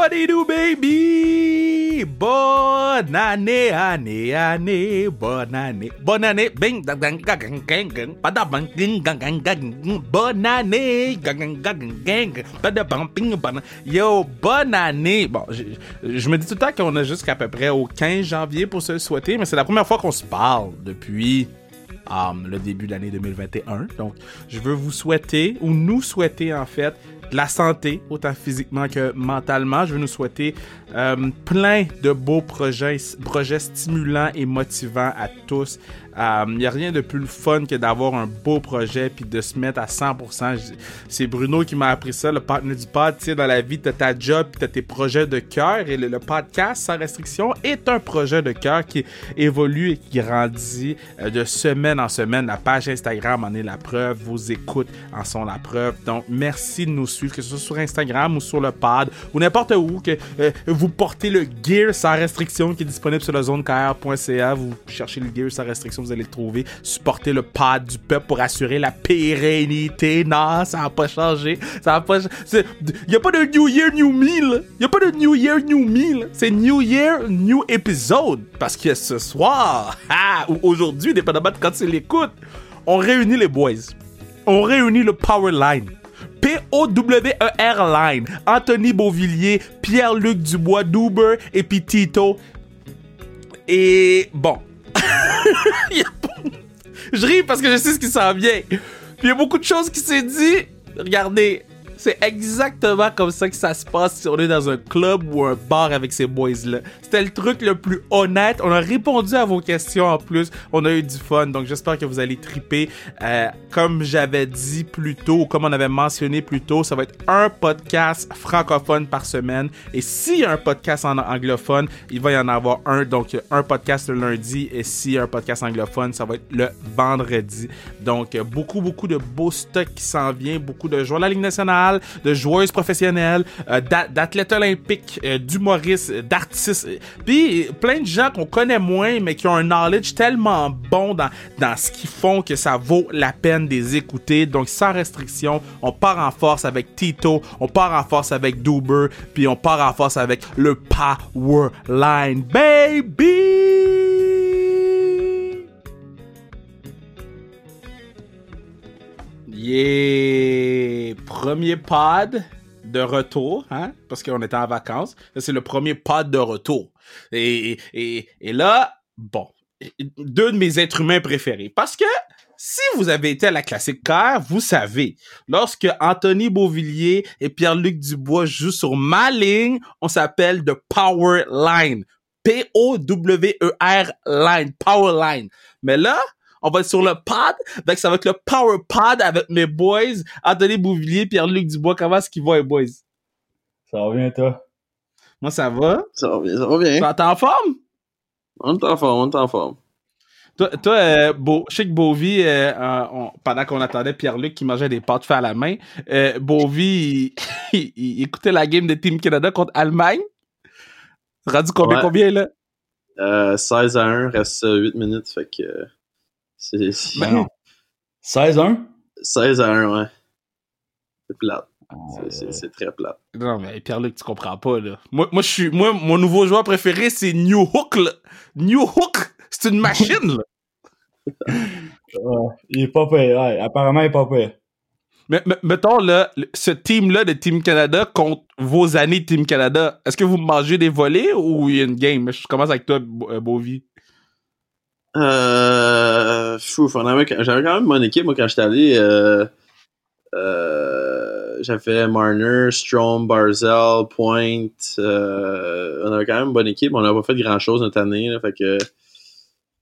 What do you do, baby? Bonne année, année, année, bonne année, bonne année, bing, gang, gang, gang, gang, gang, padabang, ding, gang, gang, gang, bonne année, gang, gang, gang, gang, padabang, ping, bonne Yo, bonne année. Bon, je, je me dis tout le temps qu'on a jusqu'à peu près au 15 janvier pour se le souhaiter, mais c'est la première fois qu'on se parle depuis um, le début de l'année 2021. Donc, je veux vous souhaiter, ou nous souhaiter en fait, la santé, autant physiquement que mentalement. Je veux nous souhaiter euh, plein de beaux projets, projets stimulants et motivants à tous. Il euh, n'y a rien de plus fun que d'avoir un beau projet puis de se mettre à 100%. C'est Bruno qui m'a appris ça, le partenaire du pod. Tu sais, dans la vie, tu as ta job puis tu as tes projets de cœur. Et le, podcast sans restriction est un projet de cœur qui évolue et qui grandit euh, de semaine en semaine. La page Instagram en est la preuve. Vos écoutes en sont la preuve. Donc, merci de nous suivre, que ce soit sur Instagram ou sur le pod ou n'importe où. Que vous portez le gear sans restriction qui est disponible sur le zonekr.ca. Vous cherchez le gear sans restriction vous allez le trouver. Supporter le pad du peuple pour assurer la pérennité. Non, ça n'a pas changé. Ça pas Il n'y a pas de New Year, New Meal. Il n'y a pas de New Year, New Meal. C'est New Year, New Episode. Parce que ce soir, ah, ou aujourd'hui, dépendamment de quand tu l'écoutes, on réunit les boys. On réunit le Power Line. P-O-W-E-R Line. Anthony Beauvillier, Pierre-Luc Dubois, Duber et puis Tito. Et bon, je ris parce que je sais ce qui s'en vient. Puis il y a beaucoup de choses qui s'est dit. Regardez, c'est exactement comme ça que ça se passe si on est dans un club ou un bar avec ces boys-là. C'était le truc le plus honnête. On a répondu à vos questions en plus. On a eu du fun. Donc j'espère que vous allez triper. Euh, comme j'avais dit plus tôt, comme on avait mentionné plus tôt, ça va être un podcast francophone par semaine. Et s'il y a un podcast en anglophone, il va y en avoir un. Donc un podcast le lundi. Et s'il y a un podcast anglophone, ça va être le vendredi. Donc beaucoup, beaucoup de beaux stocks qui s'en vient. Beaucoup de joueurs de la Ligue nationale de joueuses professionnelles, euh, d'athlètes olympiques, euh, d'humoristes, d'artistes, puis plein de gens qu'on connaît moins, mais qui ont un knowledge tellement bon dans, dans ce qu'ils font que ça vaut la peine de les écouter. Donc, sans restriction, on part en force avec Tito, on part en force avec Duber, puis on part en force avec le Power Line, baby! Yeah! Premier pod de retour, hein? Parce qu'on était en vacances. C'est le premier pod de retour. Et, et, et là, bon, deux de mes êtres humains préférés. Parce que si vous avez été à la classique car, vous savez, lorsque Anthony Beauvillier et Pierre-Luc Dubois jouent sur ma ligne, on s'appelle The Power Line. P-O-W-E-R Line. Power Line. Mais là, on va être sur le pod. Donc, ça va être le Power Pod avec mes boys, Anthony Bouvillier, Pierre-Luc Dubois. Comment est-ce qu'ils vont, les boys? Ça va bien, toi? Moi, ça va. Ça va bien, ça va bien. T'es en forme? On est en forme, on est en forme. Toi, toi euh, Beau, je sais que Beauvie, euh, pendant qu'on attendait Pierre-Luc qui mangeait des pâtes faites à la main, euh, Beauvie, il, écoutait la game de Team Canada contre Allemagne. Rendu combien, combien, là? Euh, 16 à 1, reste 8 minutes, fait que... C'est. 16 à 1? 16 à 1, ouais. C'est plate. Ah, c'est très plate. Non, mais Pierre-Luc, tu comprends pas, là. Moi, moi, je suis, moi, mon nouveau joueur préféré, c'est New Hook, là. New Hook, c'est une machine, là. il est pas payé, ouais. Apparemment, il est pas payé. Mais, mettons, là, ce team-là de Team Canada contre vos années de Team Canada, est-ce que vous mangez des volets ou il y a une game? Je commence avec toi, euh, Beauvie. Euh, j'avais quand même mon équipe, moi, quand j'étais allé. Euh, euh, j'avais Marner, Strom, Barzell, Point. Euh, on avait quand même une bonne équipe. On n'a pas fait grand chose notre année. Là, fait que,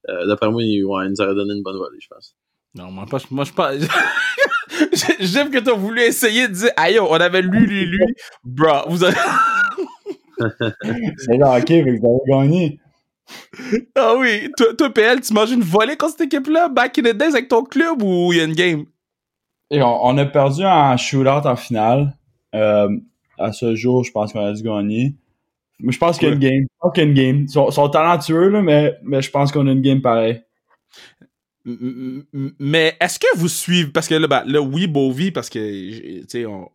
euh, d'après moi, il, ouais, il, nous aurait donné une bonne volée, je pense. Non, moi, pas, moi je pense. J'aime que tu as voulu essayer de dire, aïe, on avait lu, lu, lu. Bro, vous avez. C'est là, ok, mais vous avez gagné. Ah oui, toi, PL, tu manges une volée contre cette équipe-là, back in the days avec ton club ou il y a une game? Et on, a perdu en shootout en finale. Euh, à ce jour, je pense qu'on a dû gagner. Mais je pense qu'il y a une game. Je pense qu'il y a une game. Ils sont, talentueux, là, mais, mais je pense qu'on a une game pareille. Mais est-ce que vous suivez, parce que là, ben, là oui, Bovie, parce que, tu sais, on,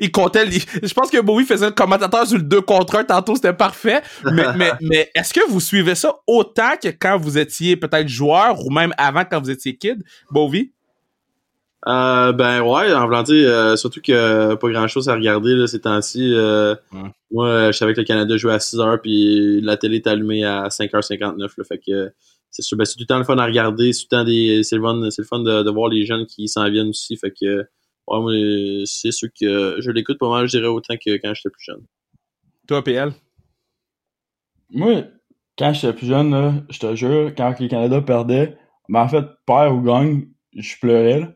il comptait. je pense que Bowie faisait le commentateur sur le 2 contre 1 tantôt, c'était parfait. Mais, mais, mais est-ce que vous suivez ça autant que quand vous étiez peut-être joueur ou même avant quand vous étiez kid, Bowie? Euh, ben ouais, en voulant dire, surtout que pas grand chose à regarder là, ces temps-ci. Euh, Moi, je savais que le Canada jouait à 6h puis la télé est allumée à 5h59. Là, fait que c'est sûr, ben, c'est tout le temps le fun à regarder, c'est tout le temps des. C'est le fun, c'est le fun de, de, voir les jeunes qui s'en viennent aussi. Fait que ouais, moi, c'est sûr que je l'écoute pas mal, je dirais autant que quand j'étais plus jeune. Toi, PL? Moi, quand j'étais plus jeune, là, je te jure, quand les Canada perdaient, mais en fait, père ou gagne, je pleurais. Là.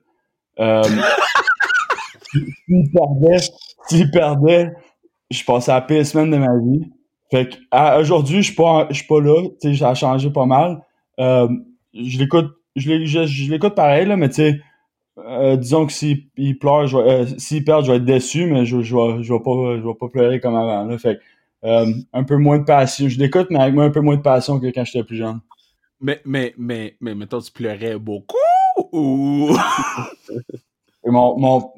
Euh, s'ils perdaient, s'ils perdaient, je passais la pire semaine de ma vie. Fait que aujourd'hui, je suis pas, je suis pas là. Tu sais, ça a changé pas mal. Euh, je l'écoute, je l'écoute pareil là, mais tu sais, euh, disons que s'il pleure, euh, s'il perd, je vais être déçu, mais je, je, vais, je vais pas, je vais pas pleurer comme avant là. Fait euh, un peu moins de passion. Je l'écoute, mais avec moi un peu moins de passion que quand j'étais plus jeune. Mais, mais, mais, mais, mettons, tu pleurais beaucoup ou? mon, mon,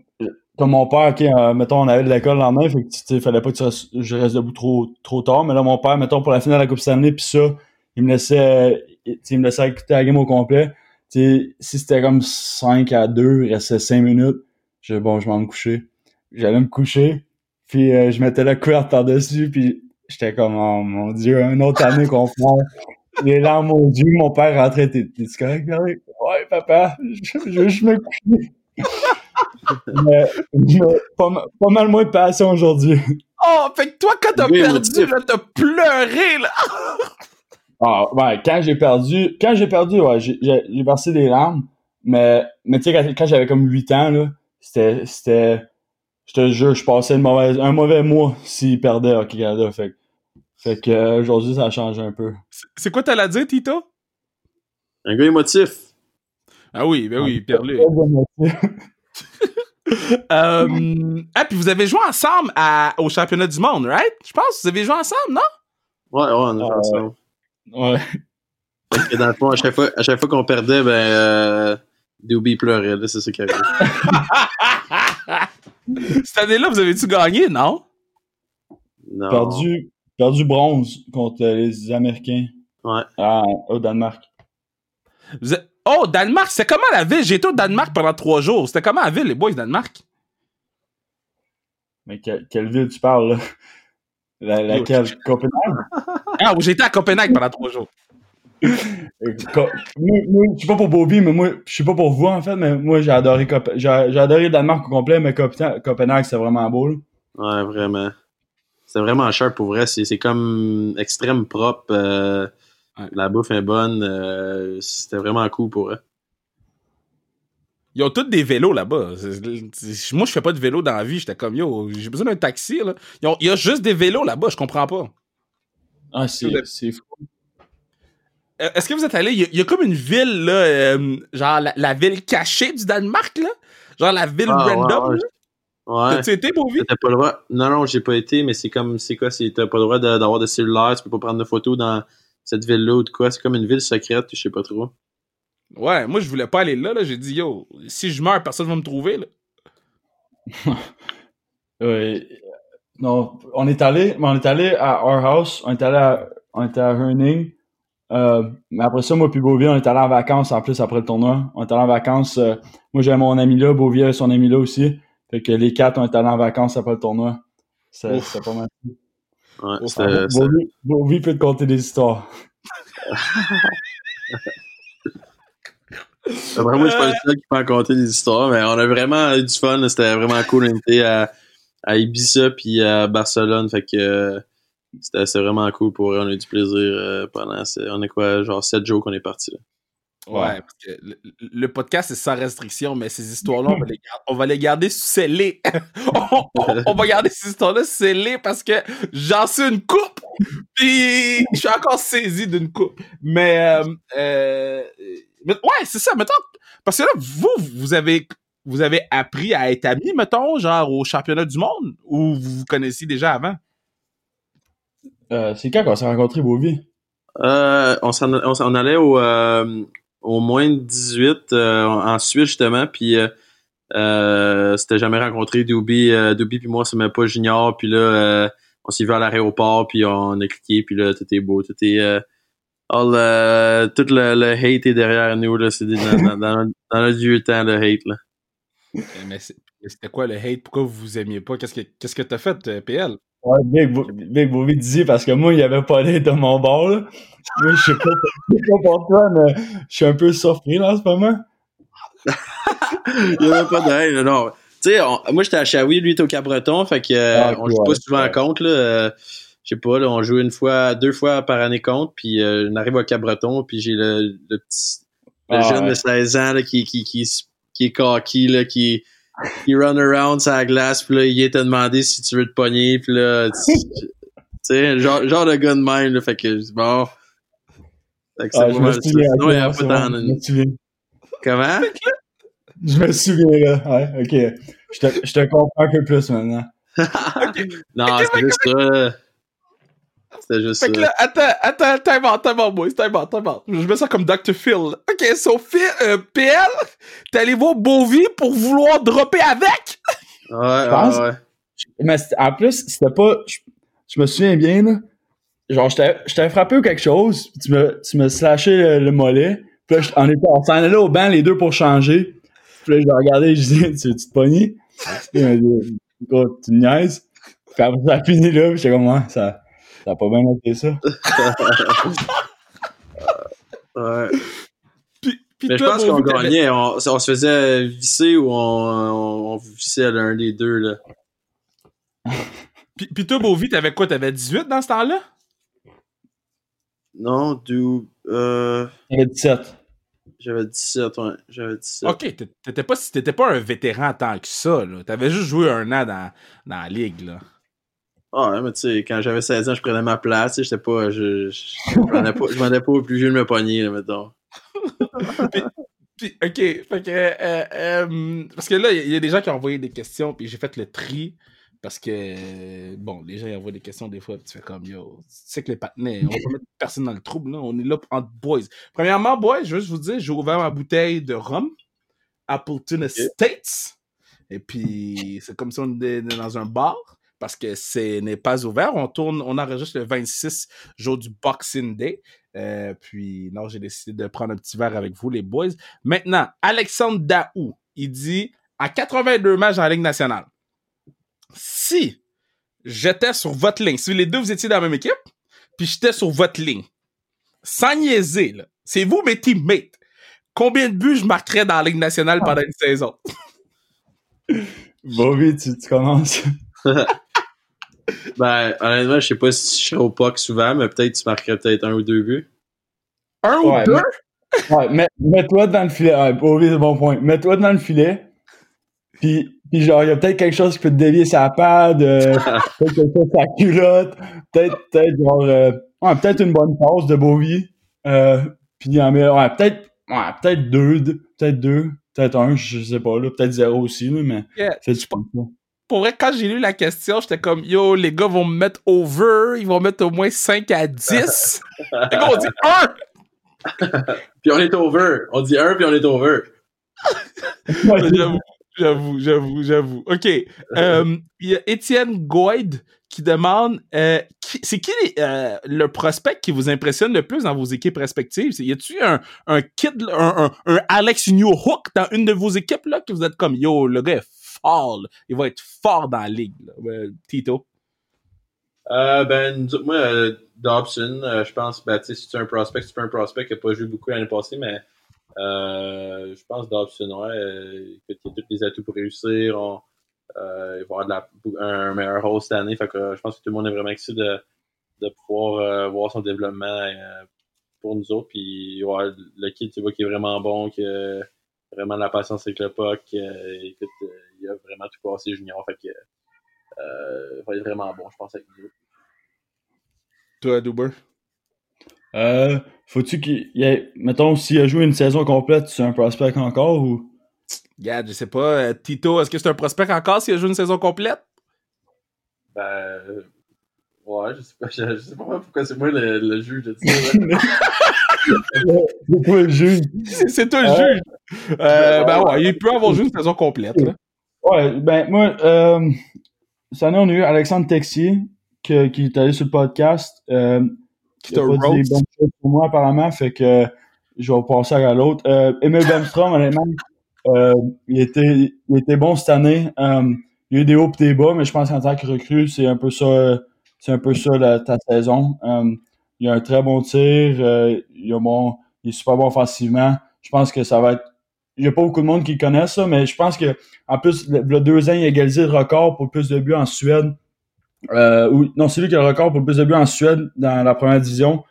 comme mon père, ok, euh, mettons, on avait de l'école le lendemain, fait que, sais, fallait pas que je reste debout trop, trop tard. Mais là, mon père, mettons, pour la finale de la Coupe Stanley, puis ça, il me laissait, il me laissait écouter la game au complet. Sais si c'était comme 5 à 2, il restait 5 minutes, je bon, je m'en me coucher. J'allais me coucher, puis euh, je mettais la couverte par-dessus, puis j'étais comme, oh mon Dieu, une autre année qu'on fait. Les larmes au Dieu, mon père rentrait, t'es correct, Pierre? Ouais, papa, je, je, je me coucher. mais, mais pas, pas, mal moins de passion aujourd'hui. Oh, fait que toi, quand t'as oui, perdu, là, t'as pleuré, là! Ah, ouais, quand j'ai perdu, quand j'ai perdu, ouais, j'ai versé des larmes, mais, mais tu sais, quand, quand j'avais comme 8 ans, là, c'était, c'était, je te jure, je passais une mauvaise, un mauvais mois s'il perdait Hockey Canada, fait, fait que, euh, aujourd'hui, ça a changé un peu. C'est quoi t'as à dire, Tito? Un gars émotif. Ah oui, ben oui, Pierre-Luc. euh, ah, puis vous avez joué ensemble à, au championnat du monde, right? Je pense vous avez joué ensemble, non? Ouais, ouais, on a joué Ah, ensemble. Ouais. Parce que dans le fond, à chaque fois, à chaque fois qu'on perdait, ben, euh, Doobie pleurait, là, c'est ça qui arrive. Cette année-là, vous avez-tu gagné, non? Non. Perdu, perdu bronze contre les Américains. Ouais. À, au Danemark. Vous êtes- Oh, Danemark, c'est comment la ville? J'ai été au Danemark pendant trois jours. C'était comment la ville, les boys, Danemark? Mais que- quelle ville tu parles, là? La, laquelle? Copenhague? Ah, été à Copenhague pendant trois jours. Moi, moi, je suis pas pour Bobby, mais moi, je suis pas pour vous, en fait, mais moi, j'ai adoré Cop- j'ai j'ai adoré le Danemark au complet, mais Copenhague, Copenhague c'est vraiment beau, là. Ouais, vraiment. C'est vraiment cher pour vrai. C'est c'est comme extrême propre. euh, Ouais. La bouffe est bonne. euh, C'était vraiment cool pour eux. Ils ont tous des vélos là-bas. Moi, je fais pas de vélo dans la vie. J'étais comme, yo, j'ai besoin d'un taxi, là. Ils ont- Il y a juste des vélos là-bas, je comprends pas. Ah, c'est c'est fou. Euh, Est-ce que vous êtes allé? Il y, a- il y a comme une ville, là, euh, genre la, la ville cachée du Danemark, là? Genre la ville Ah, ouais, random, ouais. là? Ouais. T'as-tu été, Bovie? T'as pas le droit. Non, non, j'ai pas été, mais c'est comme, c'est quoi, c'est, t'as pas le droit de- d'avoir de, cellulaire, tu peux pas prendre de photos dans cette ville-là ou de quoi. C'est comme une ville secrète, je sais pas trop. Ouais, moi, je voulais pas aller là, là. J'ai dit, yo, si je meurs, personne va me trouver, là. Ouais. Non, on est allé, mais on est allé à Our House, on est allé à, on était à Herning. Euh, mais après ça, moi puis Beauville, on est allé en vacances en plus après le tournoi. On est allé en vacances. euh, moi j'avais mon ami là, Beauville avait son ami là aussi. Fait que les quatre, on est allés en vacances après le tournoi. C'est pas mal. Ouais, c'était, c'était- Beauville, Beauville peut te conter des histoires. Après, moi, je suis pas le seul qui peut raconter des histoires, mais on a vraiment eu du fun. C'était vraiment cool. On était à, à Ibiza puis à Barcelone. Fait que euh, c'était vraiment cool pour eux. On a eu du plaisir euh, pendant. On est quoi, genre 7 jours qu'on est parti. là. Ouais, parce que le, le podcast, c'est sans restriction, mais ces histoires-là, on, va les gar- on va les garder scellées. on, on- on va garder ces histoires-là scellées parce que j'en suis une coupe, puis je suis encore saisi d'une coupe. Mais, euh, euh, mais ouais, c'est ça, mettons, parce que là, vous, vous avez, vous avez appris à être amis, mettons, genre au championnat du monde, ou vous vous connaissiez déjà avant? Euh, c'est quand qu'on s'est rencontrés, Beauville? Euh, on, s'en, on s'en allait au, euh, au moins de 18 euh, en Suisse, justement. Puis euh, Euh, c'était jamais rencontré. Doobie, euh, Doobie puis moi, c'est même pas junior. Puis là, euh, on s'est vu à l'aéroport, puis on a cliqué, puis là, tout est beau. Tout est... All, euh, tout le, le hate est derrière nous. Là, c'est dans, dans, dans, le vieux temps, le hate. Là. Mais c'est- mais c'était quoi le hate? Pourquoi vous vous aimiez pas? Qu'est-ce que qu'est-ce que t'as fait, euh, PL? Ouais, Big, Bo- Big Bobby disait parce que moi, il n'y avait pas d'aide de mon bord. Là. Moi, je sais pas, je sais pas pour toi, mais je suis un peu surpris là, en ce moment. Il y avait pas de haine, non. Tu sais, moi, j'étais à Shawi, lui, il était au Cap-Breton, fait que euh, Ah, on joue ouais, pas souvent à ouais. compte, là. euh, je sais pas, là, on joue une fois, deux fois par année compte, puis euh, on arrive au Cap-Breton, puis j'ai le, le petit, le Ah, jeune ouais. de 16 ans, là, qui, qui, qui, qui est cocky, là, qui, qui run around sur la glace, puis là, il est te demander si tu veux te pogner, puis là, tu sais, genre, genre de gars de même, là, fait que, je dis, bon. Fait que Ah, je me souviens. Il y a pas bon. Comment? Je me souviens, là. Ouais, ok. Je te, je te comprends un peu plus maintenant. Non, c'est juste ça. C'était juste Fait ça. que là, attends, attends, time out, boys, time out. Je mets ça comme Dr. Phil. Ok, so Phil, euh, PL, t'es allé voir Bovie pour vouloir dropper avec? Ouais, pense- ouais, ouais. Mais en plus, c'était pas. Je, je me souviens bien, là. Genre, j'étais j'étais frappé ou quelque chose, puis tu me, tu me slashé le, le mollet. Puis là, je- on, était, on s'en allait au banc, les deux, pour changer. Puis là, je l'ai regardé, je dis, tu veux-tu te pogner? Il m'a dit, Gros, tu me niaises. Puis après, ça a fini là, j'étais comme, ouais, ça, ça a pas bien été ça? ouais. Puis, puis Mais je pense qu'on gagnait. On, on se faisait visser ou on, on, on vissait l'un des deux. Là. Puis, puis toi, Bovie, t'avais quoi? T'avais 18 dans ce temps-là? Non, du. Euh, J'avais 17. J'avais 17, ouais. J'avais 17. Ok, t'é- t'étais pas, t'étais pas un vétéran tant que ça, là. T'avais juste joué un an dans, dans la ligue, là. Ah, ouais, mais tu sais, quand j'avais 16 ans, je prenais ma place. J'étais pas. Je, je, je prenais pas, je demandais pas au plus vieux de me pogner, là, mettons. Puis, ok, fait que, euh, euh, parce que là, il y, a des gens qui ont envoyé des questions, puis j'ai fait le tri, parce que, bon, les gens ils envoient des questions des fois, puis tu fais comme, yo, tu sais que les patinets, on va pas mettre personne dans le trouble, là, on est là entre boys. Premièrement, boys, je veux juste vous dire, j'ai ouvert ma bouteille de rhum, Appleton Estates, et puis c'est comme si on était dans un bar, parce que ce n'est pas ouvert, on tourne, on enregistre le 26 jour du Boxing Day, euh, puis, non, j'ai décidé de prendre un petit verre avec vous, les boys. Maintenant, Alexandre Daou, il dit à 82 matchs la Ligue nationale, si j'étais sur votre ligne, si les deux vous étiez dans la même équipe, puis j'étais sur votre ligne, sans niaiser, là, c'est vous mes teammates, combien de buts je marquerais dans la Ligue nationale pendant une saison? Bobby, tu, tu commences. Ben, honnêtement, je sais pas si je serais au POC souvent, mais peut-être tu marquerais peut-être un ou deux buts. Un Ouais, ou deux? Ouais, mets- mets-toi dans le filet. Ouais, c'est bon point. Mets-toi dans le filet. Puis, puis genre, il y a peut-être quelque chose qui peut te dévier sa pad, euh, peut-être quelque chose sa culotte, peut-être, peut-être, genre, euh, ouais, peut-être une bonne passe de Bobby. Euh, puis, en met- ouais, peut-être, ouais, peut-être deux, deux, peut-être deux, peut-être un, je sais pas, là, peut-être zéro aussi, là, mais Yeah. c'est du comme ça. Pour vrai, quand j'ai lu la question, j'étais comme, yo, les gars vont me mettre over, ils vont mettre au moins 5 à 10. les gars, on dit 1! Puis on est over. On dit un, puis on est over. J'avoue, j'avoue, j'avoue, j'avoue. OK. Euh, Il y a Étienne Goyd qui demande euh, qui- c'est qui les- euh, le prospect qui vous impressionne le plus dans vos équipes respectives? Y a-tu un, un kid, un, un, un Alex New Hook dans une de vos équipes là que vous êtes comme yo, le gars est il va être fort dans la ligue, Tito. Euh, ben, moi, euh, Dobson, euh, je pense, ben, si tu es un prospect, si tu es un prospect qui n'a pas joué beaucoup l'année passée, mais euh, je pense Dobson, ouais, écoute, il a tous les atouts pour réussir. Il va avoir un meilleur rôle cette année. Fait que je pense que tout le monde est vraiment excité de, pouvoir voir son développement pour nous autres. Puis, le kid, tu vois, qui est vraiment bon, qui a vraiment de la patience avec le puck. écoute, il a vraiment tout passé junior. Fait que, euh, il va être vraiment bon, je pense, avec nous. Toi, Duber. Euh, faut-tu qu'il y ait, mettons, s'il a joué une saison complète, c'est un prospect encore ou? Regarde, je sais pas. euh, Tito, est-ce que c'est un prospect encore s'il a joué une saison complète? Ben, euh, ouais, je sais pas, je, je sais pas pourquoi c'est moi le, le juge de ça. C'est toi le juge. C'est toi le juge. Euh, ben ouais, il peut avoir juste une saison complète. Là. Ouais, ben moi, euh, cette année, on a eu Alexandre Texier qui, qui est allé sur le podcast. Euh, Qui il a te pas dit roast. des bonnes choses pour moi, apparemment, fait que je vais passer à l'autre. Euh, Emile Bemstrom, honnêtement, euh, il, était, il était bon cette année. Euh, il y a eu des hauts et des bas, mais je pense qu'en tant que recrue, c'est un peu ça, c'est un peu ça la- ta saison. Euh, il a un très bon tir, il, a bon, il est super bon offensivement. Je pense que ça va être. Il n'y a pas beaucoup de monde qui connaît ça, mais je pense que en plus, le, le deux ans, il a égalisé le record pour le plus de buts en Suède. Euh, ou- non, c'est lui qui a le record pour le plus de buts en Suède dans la première division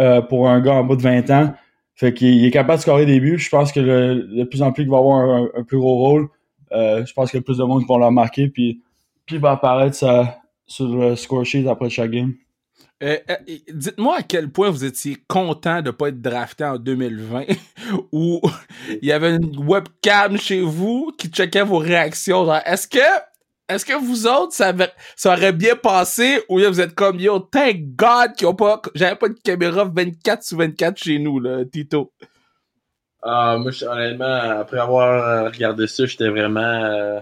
euh, pour un gars en bas de 20 ans. Fait qu'il il est capable de scorer des buts. Je pense que le, de plus en plus qu'il va avoir un, un plus gros rôle. Euh, je pense qu'il y a plus de monde qui vont le remarquer. Puis, puis il va apparaître ça, sur le score sheet après chaque game. Euh, euh, Dites-moi à quel point vous étiez content de ne pas être drafté en 2020 où il y avait une webcam chez vous qui checkait vos réactions. Est-ce que est-ce que vous autres, ça, ça aurait bien passé ou vous êtes comme yo, thank God qu'ils ont pas. J'avais pas de caméra 24 sur 24 chez nous, là, Tito. Ah, moi, honnêtement, après avoir euh, regardé ça, j'étais vraiment. euh,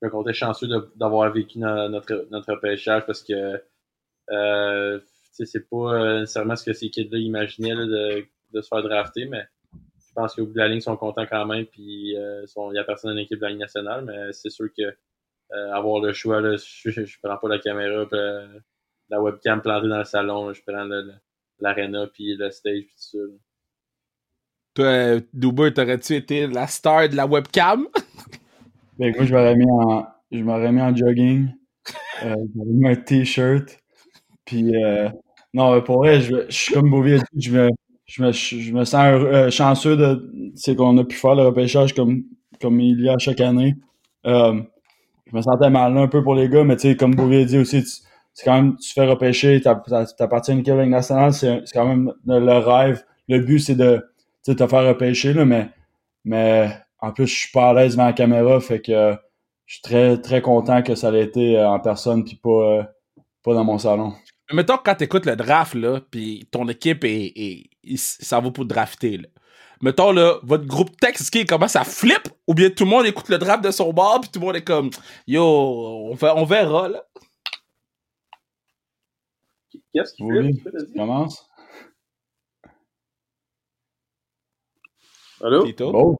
je me comptais chanceux d'avoir vécu no- notre, notre parce que. Euh, tu sais, c'est pas euh, nécessairement ce que ces kids-là imaginaient là, de, de se faire drafter, mais je pense qu'au bout de la ligne, ils sont contents quand même. Puis, euh, sont- il n'y a personne dans l'équipe de la Ligue nationale, mais c'est sûr que euh, avoir le choix, là, je, prends pas la caméra, puis, euh, la webcam plantée dans le salon, là, je prends l'arena, puis le stage, puis tout ça. là. Toi, Duber, t'aurais-tu été la star de la webcam? Que moi, je m'aurais mis en, je m'aurais mis en jogging. Euh, j'aurais mis un t-shirt. Puis, euh, non, pour vrai, je, je suis comme dit, je me, je me, je me sens euh, chanceux de, c'est qu'on a pu faire le repêchage comme, comme il y a chaque année. Euh, je me sentais mal un peu pour les gars, mais tu sais, comme a dit aussi, c'est quand même, tu fais repêcher, t'app- t'appartiens à une équipe nationale, c'est, quand même le, rêve. Le but, c'est de, te faire repêcher, là, mais, mais en plus, je suis pas à l'aise devant la caméra, fait que je suis très, très content que ça ait été euh, en personne puis pas, euh, pas dans mon salon. Mettons quand t'écoutes le draft, là, pis ton équipe est, est, il s- ça va pour drafter, là. Mettons, là, votre groupe texte, qu'il commence à flip? Ou bien tout le monde écoute le draft de son bord, puis tout le monde est comme, yo, on, va- on verra, là. Qu'est-ce qu'il Oui. fait? vas-y. Commence. Allô? Tito? Bon.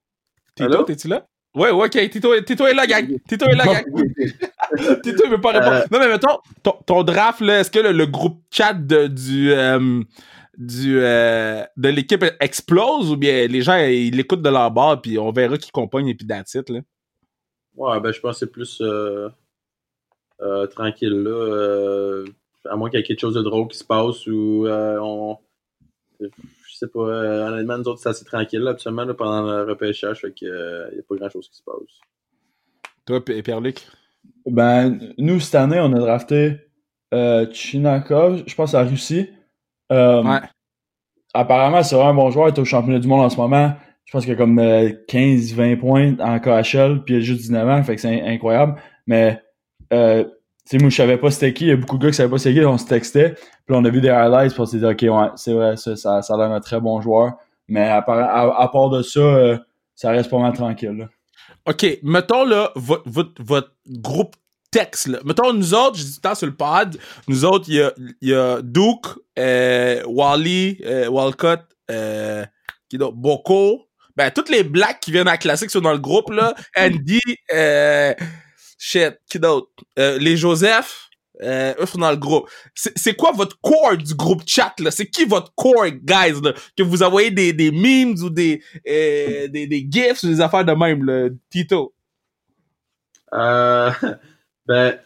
Tito, Allô? t'es-tu là? Ouais, ouais, ok, Tito, Tito est là, gang. Tito est là, gang. Tito, il veut pas répondre. Euh. Non, mais mettons, ton, ton draft, là, est-ce que le, le groupe chat de- du, euh, du, euh, de l'équipe explose ou bien les gens, ils l'écoutent de leur bord puis on verra qui compagne et puis that's it, là? Ouais, ben je pense que c'est plus euh, euh, tranquille là. euh, à moins qu'il y ait quelque chose de drôle qui se passe ou euh, on. Je sais pas, euh, honnêtement, nous autres, c'est assez tranquille là, absolument là, pendant le repêchage, fait qu'il n'y a pas grand chose qui se passe. Toi, Pierre-Luc? Ben, nous, cette année, on a drafté euh, Chinaka, je pense, à Russie. Euh, Ouais. Apparemment, c'est vraiment un bon joueur. Il est au championnat du monde en ce moment. Je pense qu'il a comme euh, 15-20 points en KHL, puis il a juste 19 ans, fait que c'est in- incroyable. Mais, euh, tu sais, moi, je savais pas c'était qui. Il y a beaucoup de gars qui savaient pas c'était qui, on se textait. Puis on a vu des highlights, puis on s'est dit, OK, ouais, c'est vrai, ça, ça, ça a l'air d'un très bon joueur. Mais à, part- à, à part de ça, euh, ça reste pas mal tranquille. là. OK, mettons là, votre, votre, votre groupe texte, là. Mettons, nous autres, je dis temps sur le pod, nous autres, il y a, y a Duke, euh, Wally, euh, Walcott, euh, qui? Boko. Ben, toutes les blacks qui viennent à la classique sont dans le groupe, là. Andy, shit, qui d'autre? Les Joseph, euh, eux sont dans le groupe. C'est quoi votre core du groupe chat, là? C'est qui votre core, guys, là? Que vous envoyez des, des memes ou des, euh, des, des gifs ou des affaires de même, là, Tito? Euh, ben,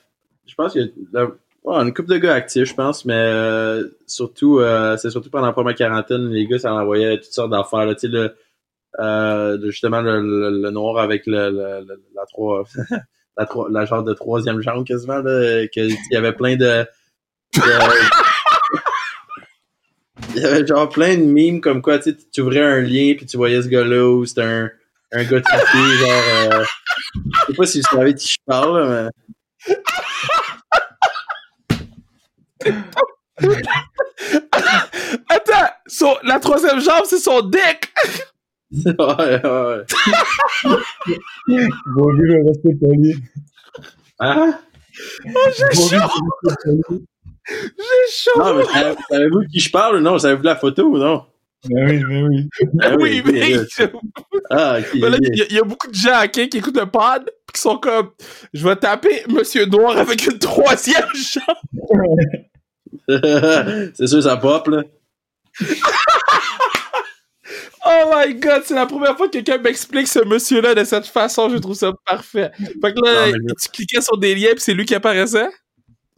je pense a la- ouais, une couple de gars actifs, je pense, mais euh, surtout, euh, c'est surtout pendant la première quarantaine, les gars, ça envoyait toutes sortes d'affaires. Tu sais, le, euh, justement, le, le- noir avec le- la trois, la, genre de troisième jambe quasiment, là, que, il y avait plein de, il y avait genre plein de mimes comme quoi, tu ouvrais un lien puis tu voyais ce gars-là ou c'était un, un gars trafiqué, genre, euh, je sais pas si vous savez de qui je parle, mais. Attends, la troisième jambe, c'est son dick! Ouais, ouais. Bobby veut rester poli. Hein? J'ai Bobby chaud! veut rester poli. J'ai chaud! Non, mais savez- savez-vous de qui je parle? Ou non? Savez-vous la photo ou non? Mais oui, mais oui. Ah oui, oui, mais Ah, il y, y a beaucoup de gens ok, qui écoutent le pod pis qui sont comme Je vais taper Monsieur Noir avec une troisième jambe. c'est sûr, ça pop, là. Oh my god, c'est la première fois que quelqu'un m'explique ce monsieur-là de cette façon, je trouve ça parfait. Fait que là, Non, mais- tu cliquais sur des liens pis c'est lui qui apparaissait?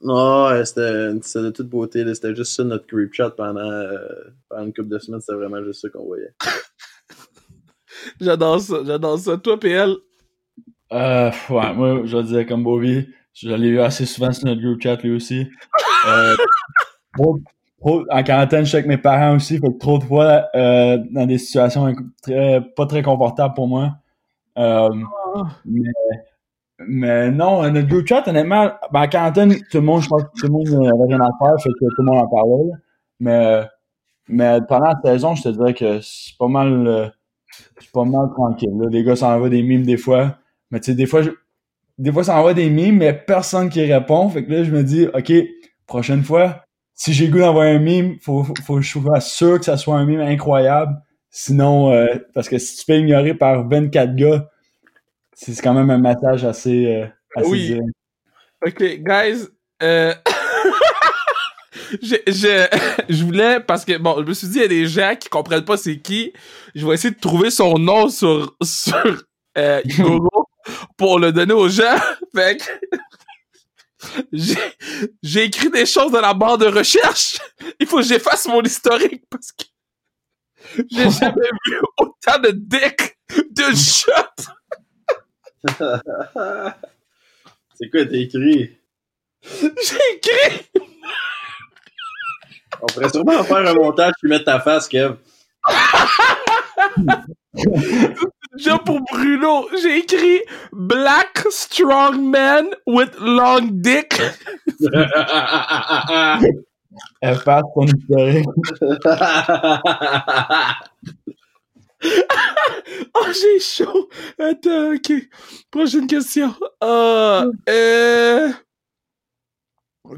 Non, ouais, c'était de toute beauté. là. C'était juste ça notre group chat pendant, euh, pendant une couple de semaines. C'était vraiment juste ça qu'on voyait. J'adore ça, j'adore ça. Toi, PL. Euh, ouais, moi, je le disais comme Bobby, je l'ai eu assez souvent sur notre group chat lui aussi. Euh, trop- en quarantaine, je suis avec mes parents aussi, fait que trop de fois, euh, dans des situations pas très confortables pour moi. Euh, mais, non, notre group chat, honnêtement, ben, en quarantaine, tout le monde, je pense que tout le monde n'avait rien à faire, fait que tout le monde en parlait. Mais, mais pendant la saison, je te dirais que c'est pas mal, euh, c'est pas mal tranquille. Les gars s'envoient des mimes des fois. Mais tu sais, des fois, des fois, ça envoie des mimes, mais personne qui répond. Fait que là, je me dis, OK, prochaine fois, si j'ai le goût d'envoyer un mime, faut, faut, que je sois sûr que ça soit un mime incroyable. Sinon, euh, parce que si tu fais ignorer par 24 gars, c'est quand même un message assez, euh, assez Oui. direct. Ok, guys. Euh... je, je, je voulais, parce que, bon, je me suis dit, il y a des gens qui comprennent pas c'est qui. Je vais essayer de trouver son nom sur, sur euh, Google pour le donner aux gens. Fait que... J'ai, écrit des choses dans la barre de recherche. Il faut que j'efface mon historique parce que j'ai jamais vu autant de dick de shot. c'est quoi, t'as écrit? J'ai écrit On pourrait sûrement faire un montage puis mettre ta face, Kev. Déjà pour Bruno, j'ai écrit Black strong man with long dick. Historique. Oh, j'ai chaud. Attends, ok. Prochaine question. Euh, euh,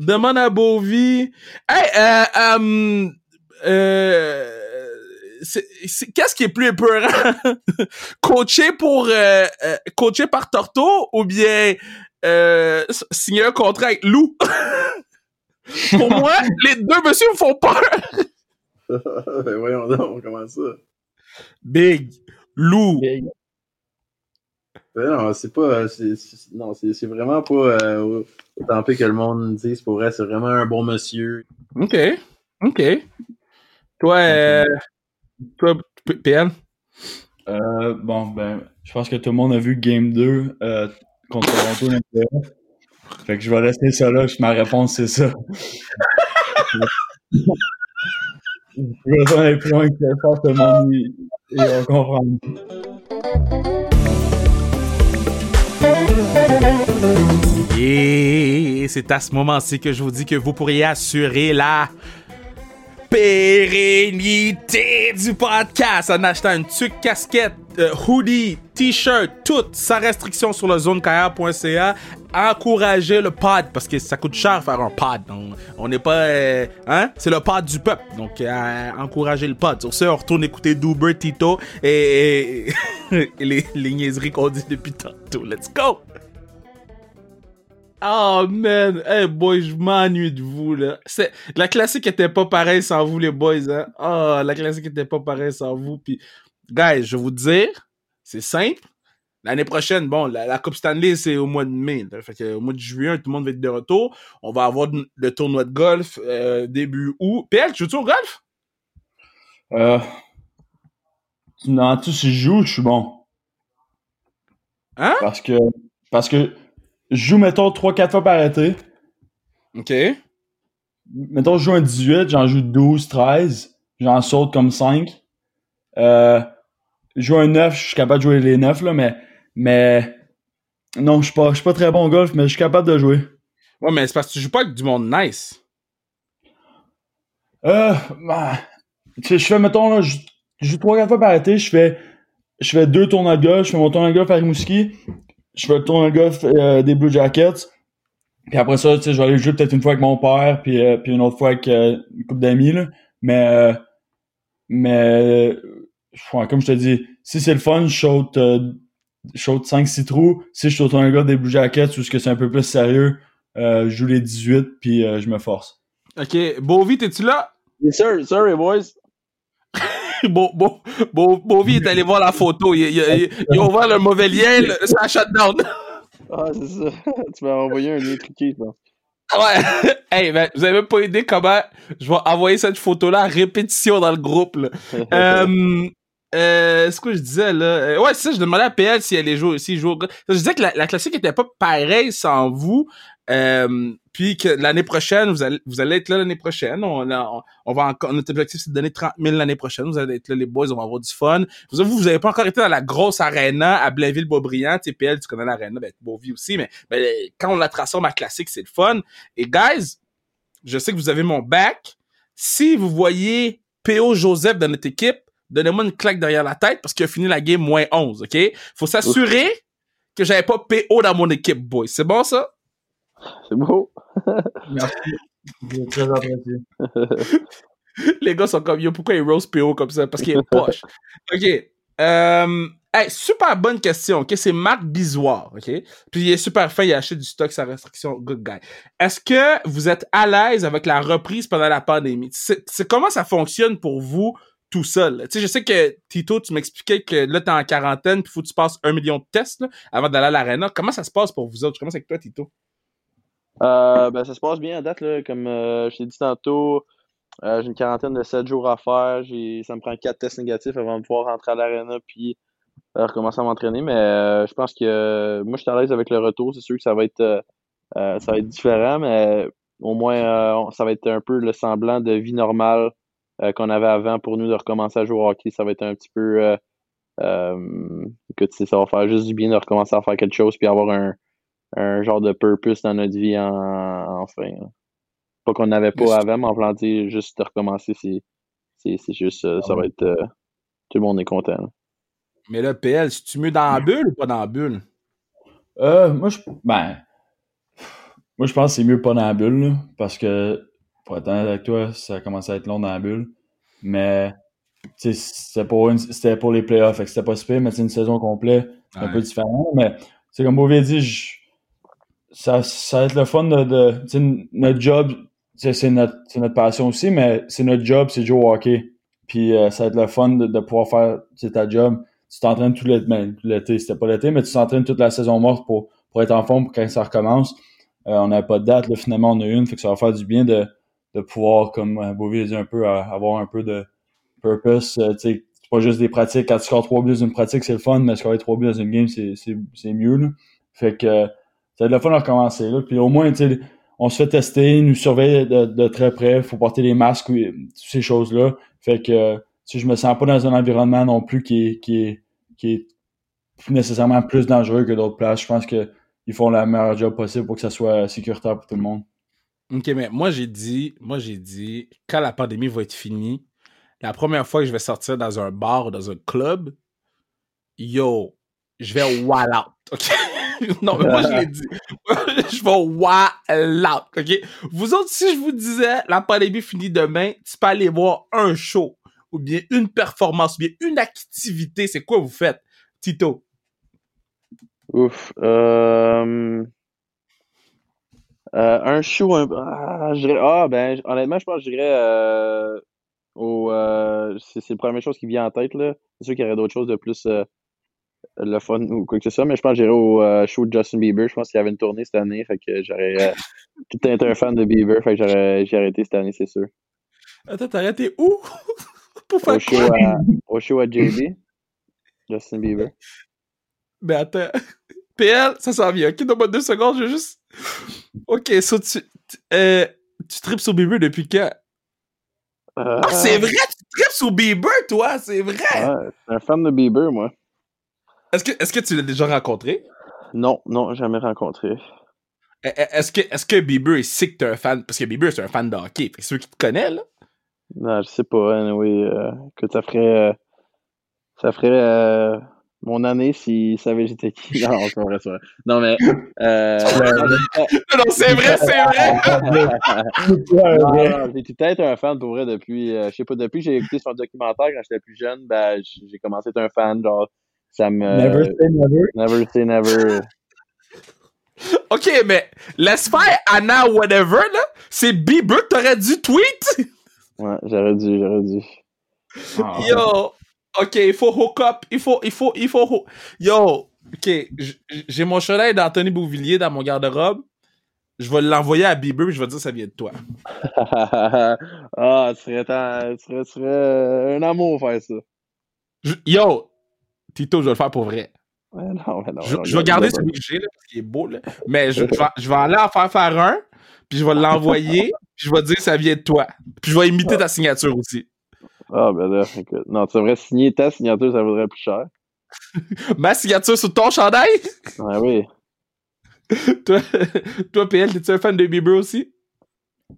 demande à Bovie. Hey, euh, euh, euh, qu'est-ce qui est plus épeurant? coacher pour, euh, euh, coacher par Torto ou bien, euh, signer un contrat avec Lou? pour moi, les deux monsieur me font peur. ben voyons donc, comment ça? Big. Lou. Ben non, c'est pas. c'est- non, c'est vraiment pas euh, autant pire que le monde dise pour vrai. C'est vraiment un bon monsieur. OK. OK. Toi, euh, toi, PN? Euh, bon, ben, je pense que tout le monde a vu Game 2 euh, contre Toronto. Fait que je vais laisser ça là. Ma réponse, c'est ça. Je vais pas aller plus loin que ça. Je pense que tout le monde y, y va comprendre. Et c'est à ce moment-ci que je vous dis que vous pourriez assurer la pérennité du podcast en achetant une tuque, casquette, euh, hoodie, t-shirt, tout sans restriction sur le zonekr.ca. Encouragez le pod parce que ça coûte cher faire un pod. On- n'est pas, euh, hein? C'est le pod du peuple. Donc, euh, encouragez le pod. Sur ce, on retourne écouter Duber, Tito et les, les niaiseries qu'on dit depuis tantôt. Let's go! Oh man, hey boy, je m'ennuie de vous là. C'est la classique était pas pareille sans vous les boys hein. Oh, la classique était pas pareille sans vous puis guys, je vais vous dire, c'est simple. L'année prochaine, bon, la, la Coupe Stanley c'est au mois de mai. là. Fait que au mois de juin, tout le monde va être de retour. On va avoir le tournoi de golf euh, début août. PL, tu joues au golf? Euh, non, tu si je joue, je suis bon. Hein? Parce que, parce que je joue, mettons, 3-4 fois par été. OK. Mettons, je joue un 18, j'en joue 12, 13. J'en saute comme 5. Euh, je joue un 9, je suis capable de jouer les 9, là, mais, mais, non, je suis pas, je suis pas très bon au golf, mais je suis capable de jouer. Ouais, mais c'est parce que tu joues pas avec du monde nice. Euh, bah, tu sais, je fais, mettons, là, je je joue 3-4 fois par été, je fais, je fais deux tournois de golf, je fais mon tournoi de golf à Rimouski, je fais le tournoi de golf euh, des Blue Jackets, puis après ça, tu sais, je vais aller jouer peut-être une fois avec mon père, puis, euh, puis une autre fois avec euh, une couple d'amis, là. Mais, euh, mais, comme je te dis, si c'est le fun, je saute, je saute 5-6 trous. Si je saute un gars des Blue Jackets ou ce que c'est un peu plus sérieux, je joue les 18 puis je me force. Ok, Bovi, t'es-tu là? Yes, sir, sorry, boys. Beau, beau, beau, Beauvie est allé voir la photo. Il, il, il, il a ouvert le mauvais lien, c'est un shutdown. Ah, c'est ça. tu m'as envoyé un lien truqué, ça. Ouais. hey, ben, vous avez même pas idée comment je vais envoyer cette photo-là à répétition dans le groupe. Là. euh, euh, ce que je disais là. Euh, ouais, c'est ça, je demandais à PL si elle jouer aussi joue. Je disais que la, la, classique était pas pareille sans vous. Euh, puis que l'année prochaine, vous allez, vous allez être là l'année prochaine. On, on, on va encore, notre objectif, c'est de donner 30 000 l'année prochaine. Vous allez être là, les boys, on va avoir du fun. Vous, vous, vous avez pas encore été dans la grosse arena à Blainville-Beaubriand. Tu PL, tu connais l'arena, ben, Beauvie aussi, mais ben, quand on la transforme à classique, c'est le fun. Et guys, je sais que vous avez mon back. Si vous voyez P.O. Joseph dans notre équipe, donnez-moi une claque derrière la tête parce qu'il a fini la game moins 11, OK? Faut s'assurer que j'avais pas PO dans mon équipe, boy. C'est bon, ça? C'est beau. Merci. Très apprécié. Les gars sont comme, yo, pourquoi ils rose PO comme ça? Parce qu'il est poche. OK. Euh, hey, super bonne question, OK? C'est Marc Bisoir, OK? Puis il est super fin, il a acheté du stock sans restriction, good guy. Est-ce que vous êtes à l'aise avec la reprise pendant la pandémie? C'est comment ça fonctionne pour vous tout seul? Tu sais, je sais que Tito, tu m'expliquais que là, t'es en quarantaine, puis faut que tu passes un million de tests là, avant d'aller à l'arena. Comment ça se passe pour vous autres? Je commence avec toi, Tito? Euh, ben, ça se passe bien à date, là. Comme euh, je t'ai dit tantôt, euh, j'ai une quarantaine de 7 jours à faire. Ça me prend 4 tests négatifs avant de pouvoir rentrer à l'arena puis recommencer à m'entraîner. Mais je pense que moi, je suis à l'aise avec le retour. C'est sûr que ça va être ça va être différent, mais au moins, ça va être un peu le semblant de vie normale euh, qu'on avait avant pour nous de recommencer à jouer au hockey. Ça va être un petit peu. Euh, euh, écoute, ça va faire juste du bien de recommencer à faire quelque chose puis avoir un, un genre de purpose dans notre vie en, enfin. Pas qu'on n'avait pas avant, mais en planter, juste de recommencer, c'est, c'est, c'est juste, ça va être. tout le monde est content. Là. Mais là, PL, si tu mieux dans la bulle ou pas dans la bulle? Euh, moi, je. Ben. Moi, je pense que c'est mieux pas dans la bulle, là, parce que pour être honnête avec toi, ça a commencé à être long dans la bulle. Mais c'était pour, une, pour les playoffs, c'était pas super, mais c'est une saison complète, c'est ouais. un peu différent. Mais c'est comme Beauvais dit, je, ça, ça va être le fun de. notre job, c'est notre, notre passion aussi, mais c'est notre job, c'est jouer au hockey. Puis euh, ça va être le fun de, pouvoir faire ta job. Tu t'entraînes tout l'été, ben, c'était pas l'été, mais tu t'entraînes toute la saison morte pour, pour être en forme pour quand ça recommence. Euh, on n'avait pas de date, là, finalement on a une, fait que ça va faire du bien de, de pouvoir, comme Beauvais a dit un peu, avoir un peu de purpose. Euh, c'est pas juste des pratiques. Quand tu scores trois buts dans une pratique, c'est le fun, mais scorer trois buts dans une game, c'est mieux. Là. Fait que ça va être le fun de recommencer. Là. Puis au moins, on se fait tester, nous surveiller de, très près, faut porter les masques, toutes ces choses-là. Fait que si je me sens pas dans un environnement non plus qui est, qui est, qui est nécessairement plus dangereux que d'autres places. Je pense qu'ils font le meilleur job possible pour que ça soit sécuritaire pour tout le monde. OK, mais moi j'ai dit, moi j'ai dit, quand la pandémie va être finie, la première fois que je vais sortir dans un bar ou dans un club, yo, je vais wall out? non, mais moi je l'ai dit. je vais wall out, OK? Vous autres, si je vous disais, la pandémie finit demain, tu peux aller voir un show, ou bien une performance, ou bien une activité, c'est quoi vous faites, Tito? Ouf, euh... Euh, un show, un... Ah, ah, ben, honnêtement, je pense que je dirais euh, au. Euh, c'est la première chose qui vient en tête, là. C'est sûr qu'il y aurait d'autres choses de plus le fun ou quoi que ce soit, mais je pense que j'irais au euh, show de Justin Bieber. Je pense qu'il y avait une tournée cette année, fait que j'aurais tout été un fan de Bieber, fait que j'aurais j'ai arrêté cette année, c'est sûr. Attends, t'as arrêté où? Pour faire au show, à, au show à JB, Justin Bieber. Mais attends. PL, ça s'en vient. Ok, donne-moi deux secondes, je vais juste. Ok, so tu, euh, tu tripes sur Bieber depuis quand? Euh... Ah, c'est vrai, tu tripes sur Bieber, toi, c'est vrai! Ouais, je suis un fan de Bieber, moi. Est-ce que, est-ce que tu l'as déjà rencontré? Non, non, jamais rencontré. Est-ce que, est-ce que Bieber est sait que t'es un fan? Parce que Bieber, c'est un fan de hockey. Fait que ceux qui te connaissent, là. Non, je sais pas. Anyway, euh, écoute, ça ferait. euh, ça ferait euh, mon année si ça savait j'étais qui. Non, vrai, c'est vrai. Non, mais. Euh, Non, non, c'est vrai, c'est vrai! non, non, j'ai tout être un fan pour vrai depuis. euh, je sais pas, depuis que j'ai écouté son documentaire quand j'étais plus jeune, ben, j'ai commencé à être un fan. Genre, ça me. Never say never. Never say never. OK, mais laisse faire Anna whatever, là. C'est Bieber que t'aurais dû tweet? Ouais, j'aurais dû, j'aurais dû. Ah, Yo! OK, il faut hook up. Il faut, il faut, il faut hook... Yo! OK, j'ai mon chandail d'Anthony Bouvillier dans mon garde-robe. Je vais l'envoyer à Bieber et je vais dire que ça vient de toi. ah, ce serait, tant- ce serait, ce serait euh, un amour faire ça. Je- Yo! Tito, je vais le faire pour vrai. Ouais, non, mais non, Je, non, je vais garder celui que j'ai, là, parce qu'il est beau, là. Mais je, je vais, je vais aller en faire faire un, puis je vais l'envoyer, puis je vais dire que ça vient de toi. Puis je vais imiter ta signature aussi. Ah, ben là, écoute. Non, tu devrais signer ta signature, ça vaudrait plus cher. Ma signature sur ton chandail? Ouais, oui. toi, toi, PL, t'es-tu un fan de Bieber aussi?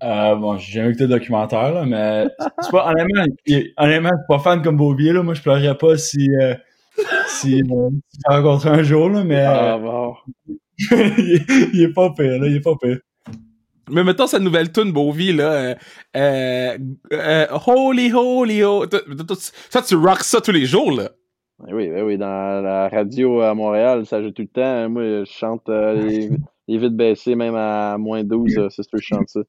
Euh, bon, j'ai jamais écouté le documentaire, là, mais c'est pas, honnêtement, honnêtement, je suis pas fan comme Bobby, là. Moi, je pleurerais pas si, euh, si, euh, si je rencontrais un jour, là, mais, Ah, euh, bon. il, il est pas pire, là, il est pas pire. Mais mettons sa nouvelle tune Bovie, là. Euh, euh, euh, holy, holy, holy. Ça, tu rocks ça tous les jours, là. Ben oui, ben oui, dans la radio à Montréal, ça joue tout le temps. Moi, je chante euh, les, les vitres baissées, même à moins 12, euh, c'est sûr que je chante ça.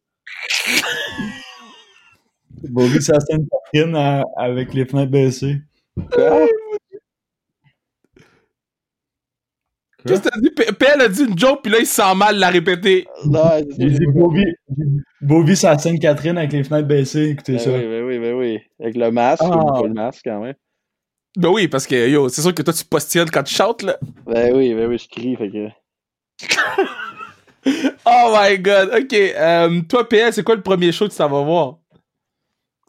Bobby, ça scène avec les fenêtres baissées. Quoi? Qu'est-ce que t'as dit? P- PL a dit une joke, puis là, il se sent mal de la répéter. Non, c'est J'ai dit Bobby, Bobby, ça scène Catherine avec les fenêtres baissées. Écoutez Ben ça. oui, ben oui, ben oui. Avec le masque, Ah. ou pas le masque quand même. Ben oui, parce que, yo, c'est sûr que toi, tu postillonnes quand tu chantes, là. Ben oui, ben oui, je crie, fait que. Oh my god, ok. Euh, toi, PL, c'est quoi le premier show que tu t'en vas voir?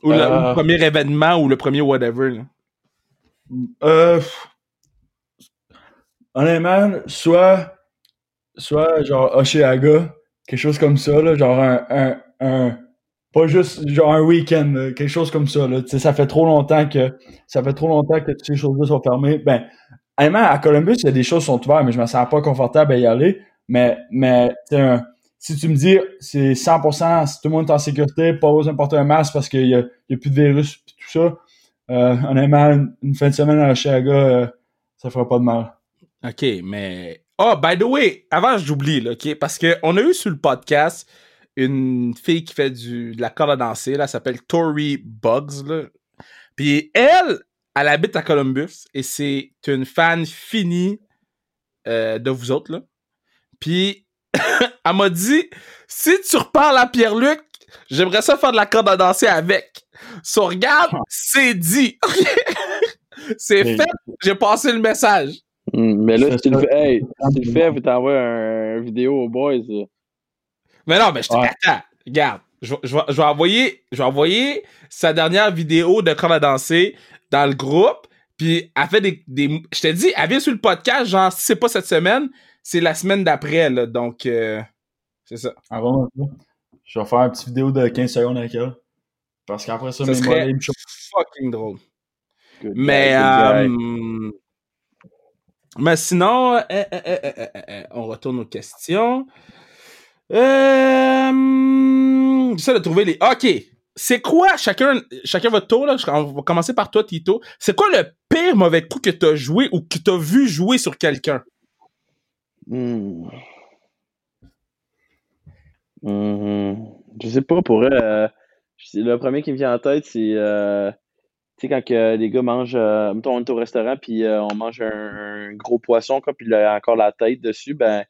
Ou le, Euh. ou le premier événement, ou le premier whatever, là? Euh, pff, honnêtement, soit, soit genre Oshiaga, quelque chose comme ça, là, genre un, un, pas juste genre un week-end, quelque chose comme ça, là. Ça fait trop longtemps que, ça fait trop longtemps que ces choses-là sont fermées. Ben, honnêtement, à Columbus, il y a des choses qui sont ouvertes, mais je me sens pas confortable à y aller. Mais, mais, si tu me dis, c'est 100%, si tout le monde est en sécurité, pas besoin de porter un masque parce qu'il y a, plus de virus pis tout ça, euh, honnêtement, une, fin de semaine à Chicago, euh, ça fera pas de mal. OK, mais... Oh, by the way, avant, j'oublie, là, OK? Parce qu'on a eu sur le podcast une fille qui fait du, de la corde à danser, là, elle s'appelle Tori Bugs, là. Puis elle, elle habite à Columbus et c'est une fan finie euh, de vous autres, là. Puis elle m'a dit, si tu reparles à Pierre-Luc, j'aimerais ça faire de la corde à danser avec. So, regarde, c'est dit. c'est fait, j'ai passé le message. Mais là, si tu le fais, hey, si tu le fais, vous t'envoie un, un vidéo aux boys. là. Mais non, mais je te Ouais. attends, regarde. Je, vais- je, vais- je vais envoyer, je vais envoyer sa dernière vidéo de à danser dans le groupe. Puis elle fait des, des. Je te dis, elle vient sur le podcast, genre, si c'est pas cette semaine, c'est la semaine d'après, là. Donc, euh, c'est ça. Ah bon. Je vais faire une petite vidéo de 15 secondes avec elle. Parce qu'après ça, Ça mes serait- mollets me chauffent. Fucking drôle. Good Mais, guy, good guy. euh, mais sinon, euh, euh, euh, on retourne aux questions. Euh, J'essaie de trouver les. Ok. C'est quoi, chacun, chacun votre tour, là? On va commencer par toi, Tito. C'est quoi le pire mauvais coup que t'as joué ou que t'as vu jouer sur quelqu'un? Hmm. Mhm. Je sais pas, pour euh, le premier qui me vient en tête, c'est sais, quand que les gars mangent, euh, mettons, on est au restaurant, puis euh, on mange un, un gros poisson, quoi, puis il a encore la tête dessus, ben,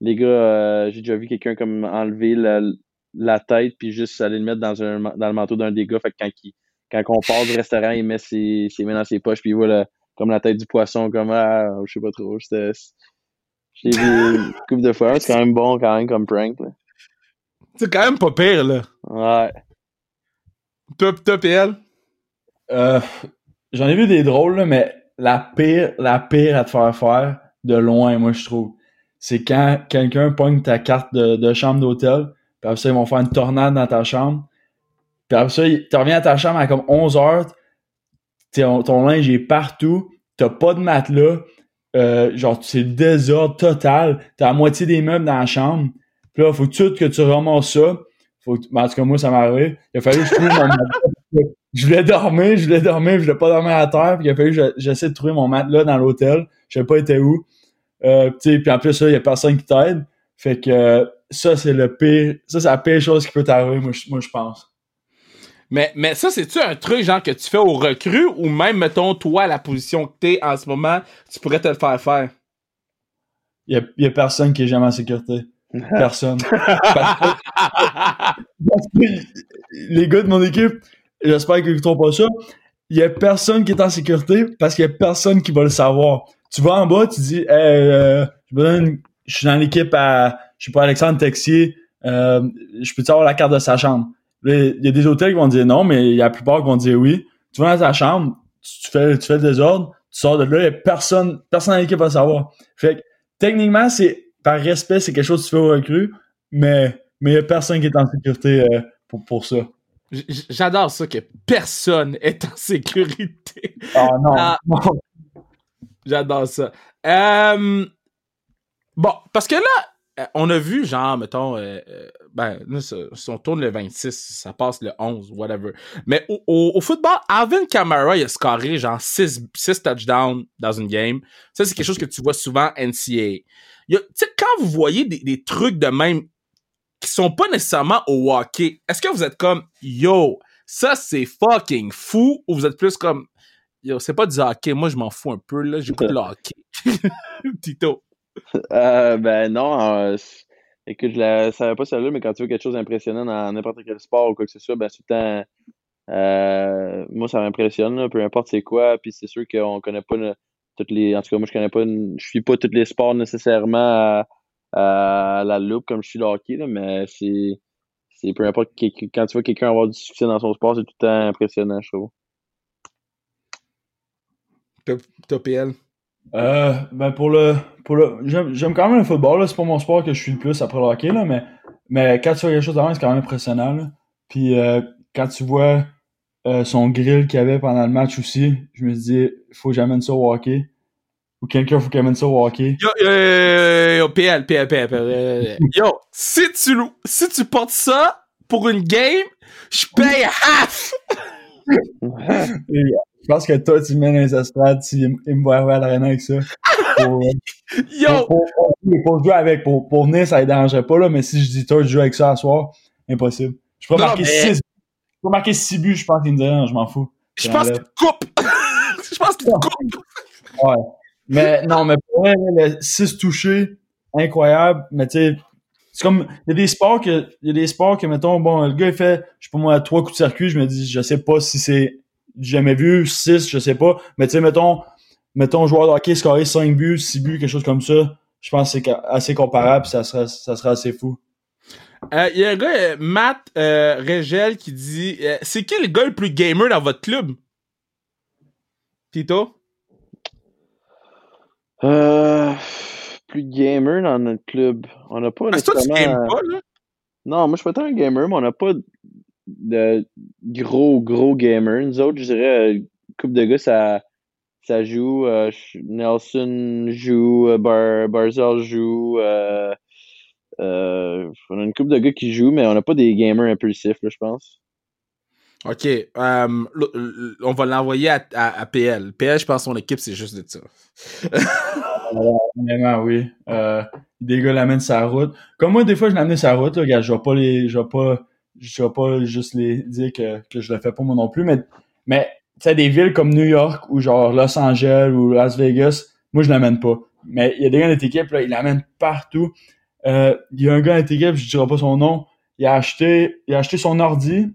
les gars, euh, j'ai déjà vu quelqu'un comme enlever la, la tête, puis juste aller le mettre dans, un, dans le manteau d'un des gars, fait que quand, on part du restaurant, il met ses, ses mains dans ses poches, puis il voit le- comme la tête du poisson, comme, ah, je sais pas trop, c'était... J'ai vu une couple de fois, c'est quand même bon, quand même, comme prank. C'est quand même pas pire, là. Ouais. Toi, toi, PL. Euh, J'en ai vu des drôles, mais la pire, la pire à te faire faire, de loin, moi, je trouve, c'est quand quelqu'un pogne ta carte de, chambre d'hôtel, puis après ça, ils vont faire une tornade dans ta chambre, Puis après ça, tu reviens à ta chambre à comme 11 heures, ton, ton linge est partout, t'as pas de matelas, euh, genre c'est le désordre total, t'as la moitié des meubles dans la chambre, puis là, faut tout que tu remontes ça. Faut ben, en tout cas, moi, ça m'est arrivé. Il a fallu que je trouve mon matelas. Je voulais dormir, je voulais dormir, je voulais pas dormir à terre, puis il a fallu que j'essaie de trouver mon matelas dans l'hôtel. Je sais pas été où. Euh, puis en plus, là, il y a personne qui t'aide. Fait que ça, c'est le pire. Ça, c'est la pire chose qui peut t'arriver, moi, moi, je pense. Mais, mais ça, c'est-tu un truc, genre, que tu fais au recrue ou même, mettons, toi, la position que t'es en ce moment, tu pourrais te le faire faire? Il y a, y a personne qui est jamais en sécurité. Personne. les gars de mon équipe, j'espère qu'ils n'écouteront pas ça. Il y a personne qui est en sécurité parce qu'il y a personne qui va le savoir. Tu vas en bas, tu dis, euh, je, suis dans l'équipe à, je sais pas, Alexandre Texier, euh, je peux-tu avoir la carte de sa chambre? Il y a des hôtels qui vont dire non, mais il y a la plupart qui vont dire oui. Tu vas dans ta chambre, tu, fais, tu fais le désordre, tu sors de là, a personne, personne dans l'équipe va savoir. Fait que, techniquement, c'est, par respect, c'est quelque chose que tu fais au recrue, mais, mais il y a personne qui est en sécurité euh, pour, pour ça. J'adore ça que personne est en sécurité. Ah non. Ah. J'adore ça. Euh, bon, parce que là, euh, on a vu, genre, mettons, euh, ben, si on tourne le 26, ça passe le 11, whatever. Mais au, football, Alvin Kamara, il a scoré, genre, 6, touchdowns dans une game. Ça, c'est quelque chose que tu vois souvent NCAA. Tu sais, quand vous voyez des, des, trucs de même qui sont pas nécessairement au hockey, est-ce que vous êtes comme, yo, ça, c'est fucking fou, ou vous êtes plus comme, Yo, c'est pas du hockey. Moi, je m'en fous un peu, là. J'écoute le hockey. Tito. Euh, ben non. Euh, écoute, je la savais pas celle-là, mais quand tu veux quelque chose d'impressionnant dans n'importe quel sport ou quoi que ce soit, ben tout le temps. Euh, moi, ça m'impressionne, peu importe c'est quoi. Puis c'est sûr qu'on connaît pas toutes les. En tout cas, moi, je connais pas. Je suis pas tous les sports nécessairement la loupe comme je suis le hockey, là, mais c'est. C'est peu importe quand tu vois quelqu'un avoir du succès dans son sport, c'est tout le temps impressionnant, je trouve. Top PL? Euh, ben pour le, pour le, j'aime quand même le football, là. C'est pas mon sport que je suis le plus après le hockey, là, mais, mais quand tu vois quelque chose d'avant, c'est quand même impressionnant, là. Puis, euh, quand tu vois, euh, son grill qu'il avait pendant le match aussi, je me dis, faut que j'amène ça au hockey. Ou quelqu'un faut qu'il amène ça au hockey. Yo, yo, yo, yo, PL, PL, PL, PL. Yo, si tu, si tu portes ça pour une game, je paye half! Je pense que toi, tu dans les estrades, tu, il me voit à l'arena avec ça. Pour, euh, Yo! Pour, pour, jouer avec, pour, pour venir, ça ne dérangerait pas, là, mais si je dis toi, tu joues avec ça à soir, impossible. Je peux marquer 6 je peux marquer 6 buts, je pense qu'il me dirait, je m'en fous. Je pense qu'il coupe! je pense qu'il coupe! Ouais. Mais non, mais pour vrai, le 6 touchés, incroyable, mais tu sais, c'est comme il y a des sports que il y a des sports que mettons bon le gars il fait je sais pas moi trois coups de circuit je me dis je sais pas si c'est jamais vu, 6, je sais pas. Mais tu sais, mettons, mettons, joueur de hockey scorer 5 buts, 6 buts, quelque chose comme ça. Je pense que c'est assez comparable, ça serait, ça assez fou. Il euh, y a un gars, euh, Matt euh, Regel, qui dit C'est qui le gars le plus gamer dans votre club? Tito? Euh, Plus gamer dans notre club. On n'a pas. Est-ce que tu games pas, là? Non, moi je suis pas tant un gamer, mais on n'a pas de gros, gros gamers. Nous autres, je dirais, une couple de gars, ça, ça joue. Euh, Nelson joue, euh, Bar, Barzell joue. Euh, euh, on a une couple de gars qui jouent, mais on n'a pas des gamers impulsifs, là, je pense. OK. Um, on va l'envoyer à, à, PL. PL, je pense que son équipe, c'est juste de ça. Vraiment, oui. Euh, des gars l'amènent sa route. Comme moi, des fois, je l'amène sa route. Là, je vais pas les. Je vais pas je vais pas juste les dire que, que je le fais pas moi non plus, mais, mais tu sais, des villes comme New York ou genre Los Angeles ou Las Vegas, moi je l'amène pas. Mais il y a des gars de équipe, là, ils l'amènent partout. Euh, il y a un gars de équipe, je dirai pas son nom, il a acheté, il a acheté son ordi.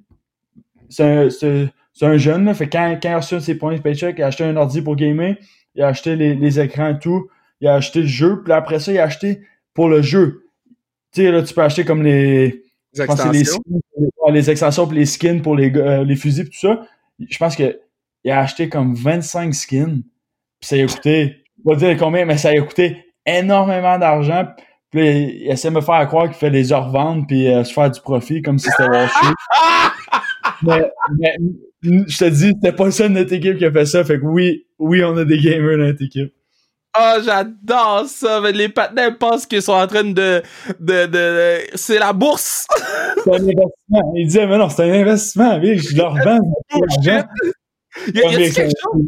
C'est un, c'est, un jeune, là, fait quand, quand il a reçu ses points de paycheck, il a acheté un ordi pour gamer, il a acheté les, les écrans et tout, il a acheté le jeu, puis après ça, il a acheté pour le jeu. Tu sais, là, tu peux acheter comme les, les extensions. les, extensions les skins pour les, euh, les fusils et tout ça. Je pense qu'il a acheté comme 25 skins. Puis ça a coûté, je vais dire combien, mais ça a coûté énormément d'argent. Puis il essaie de me faire croire qu'il fait des reventes puis euh, se faire du profit comme si c'était mais, mais, je te dis, c'était pas ça notre équipe qui a fait ça. Fait que oui, oui, on a des gamers dans notre équipe. Oh, j'adore ça. Mais les patinets pensent qu'ils sont en train de. de, de, c'est la bourse. c'est un investissement. Ils disaient, mais non, c'est un investissement. je leur vends. Il y a, y a quelque chose?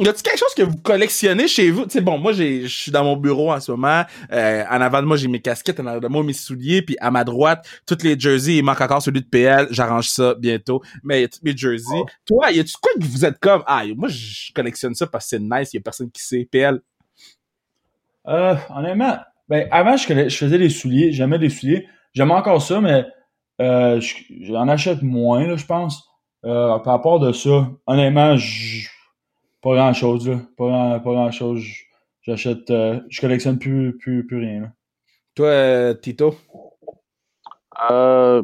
Y a-t-il quelque chose que vous collectionnez chez vous? Tu sais, bon, moi, je suis dans mon bureau en ce moment. Euh, en avant de moi, j'ai mes casquettes, en arrière de moi, mes souliers, puis à ma droite, toutes les jerseys. Il manque encore celui de PL. J'arrange ça bientôt. Mais toutes mes jerseys? Oh. Toi, y a-tu quoi que vous êtes comme, ah, moi, je collectionne ça parce que c'est nice, y a personne qui sait. PL? Euh, honnêtement, ben, avant, je, je faisais des souliers. J'aimais des souliers. J'aime encore ça, mais euh, j'en achète moins, là, je pense. Euh, par rapport de ça, honnêtement, je pas grand chose, là. Pas grand, pas grand chose. J'achète. Euh, je collectionne plus, plus, plus rien. Là. Toi, euh, Tito? Euh,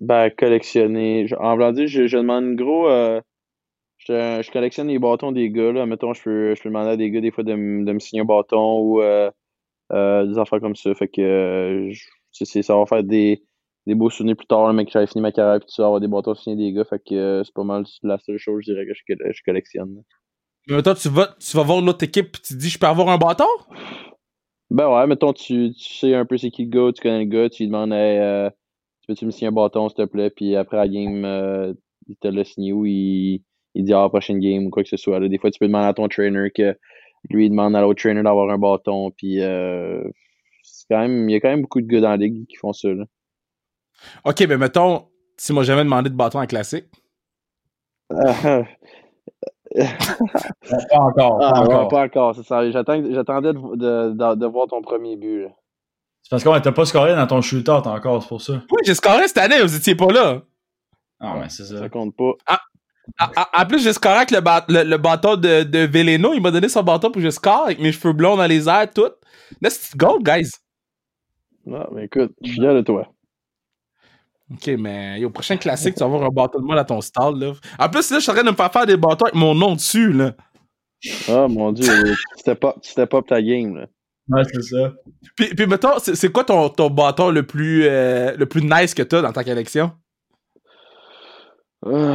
ben, collectionner. En voulant dire, je, je demande gros. Euh, je, je, collectionne les bâtons des gars. Là. Mettons, je peux, je peux demander à des gars des fois de, de me signer un bâton ou euh, euh, des affaires comme ça. Fait que c'est, ça va faire des, des beaux souvenirs plus tard. mais que j'avais fini ma carrière puis tu vas avoir des bâtons signés des gars. Fait que c'est pas mal la seule chose, je dirais, que je, je collectionne. Mais mettons, tu vas, tu vas voir l'autre équipe et tu te dis, je peux avoir un bâton? Ben ouais, mettons, tu, tu sais un peu c'est qui le gars, tu connais le gars, tu lui demandes, euh, tu peux-tu me signer un bâton, s'il te plaît, puis après la game, euh, il te l'a signé ou il, il dit, ah, prochaine game ou quoi que ce soit. Là. Des fois, tu peux demander à ton trainer que lui, il demande à l'autre trainer d'avoir un bâton, puis euh, c'est quand même, il y a quand même beaucoup de gars dans la ligue qui font ça, là. Ok, mais mettons, tu m'as jamais demandé de bâton en classique. pas encore. Pas ah, encore. pas encore, c'est ça. J'attendais de, de, de, voir ton premier but. C'est parce que t'as pas scoré dans ton shooter encore, c'est pour ça. Oui, j'ai scoré cette année, vous étiez pas là. Ah, ouais, c'est ça. Ça compte pas. Ah, ah, ah en plus, j'ai scoré avec le, le, bâton de, de Veleno. Il m'a donné son bâton pour que je score avec mes cheveux blonds dans les airs, tout. Let's go, guys. Non, mais écoute, je suis fier de toi. Ok, mais au prochain classique, tu vas avoir un bâton de moi à ton stall. Là. En plus, là, je suis en train de me faire faire des bâtons avec mon nom dessus. là. Ah, mon dieu, c'était pas, pas ta game. Là. Ouais, c'est ça. Puis, puis mettons, c'est, quoi ton, ton bâton le plus, euh, le plus nice que t'as dans ta collection? Euh,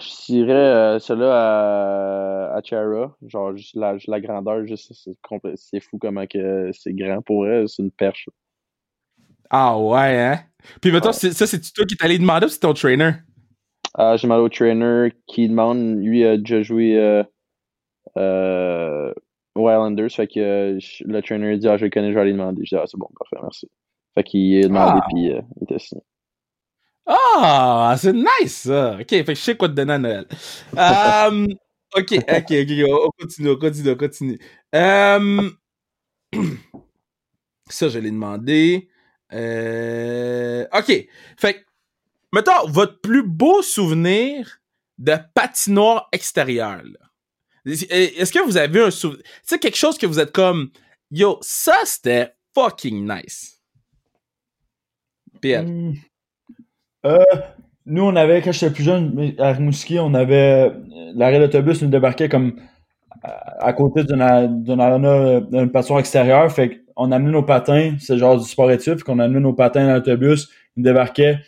je dirais euh, celui-là à, à Chara. Genre, juste la, la grandeur, juste, c'est, fou comment que c'est grand pour elle. C'est une perche. Ah ouais, hein? Puis mettons, ça, c'est toi qui t'allais demander ou c'est ton trainer? Euh, j'ai demandé au trainer qui demande, lui a déjà joué euh, euh, Wildlanders, fait que euh, le trainer dit Ah, je le connais, je vais aller demander. Je dis Ah, c'est bon, parfait, merci. Fait qu'il a demandé, ah. puis euh, il était signé. Ah, c'est nice ça! Ok, fait que je sais quoi te donner à Noël. um, ok, ok, ok, on continue, on continue, on continue. Um, ça, je l'ai demandé. Euh... OK. Fait mettons, votre plus beau souvenir de patinoire extérieure. Est-ce que vous avez un souvenir... C'est quelque chose que vous êtes comme... Yo, ça, c'était fucking nice. Pierre. Hmm. Euh, nous, on avait, quand j'étais plus jeune, à Rimouski, on avait... L'arrêt d'autobus nous débarquait comme à côté d'une d'une patinoire extérieure. Fait qu'on amenait nos patins, c'est genre du sport étude, qu'on amenait nos patins dans l'autobus, ils débarquaient.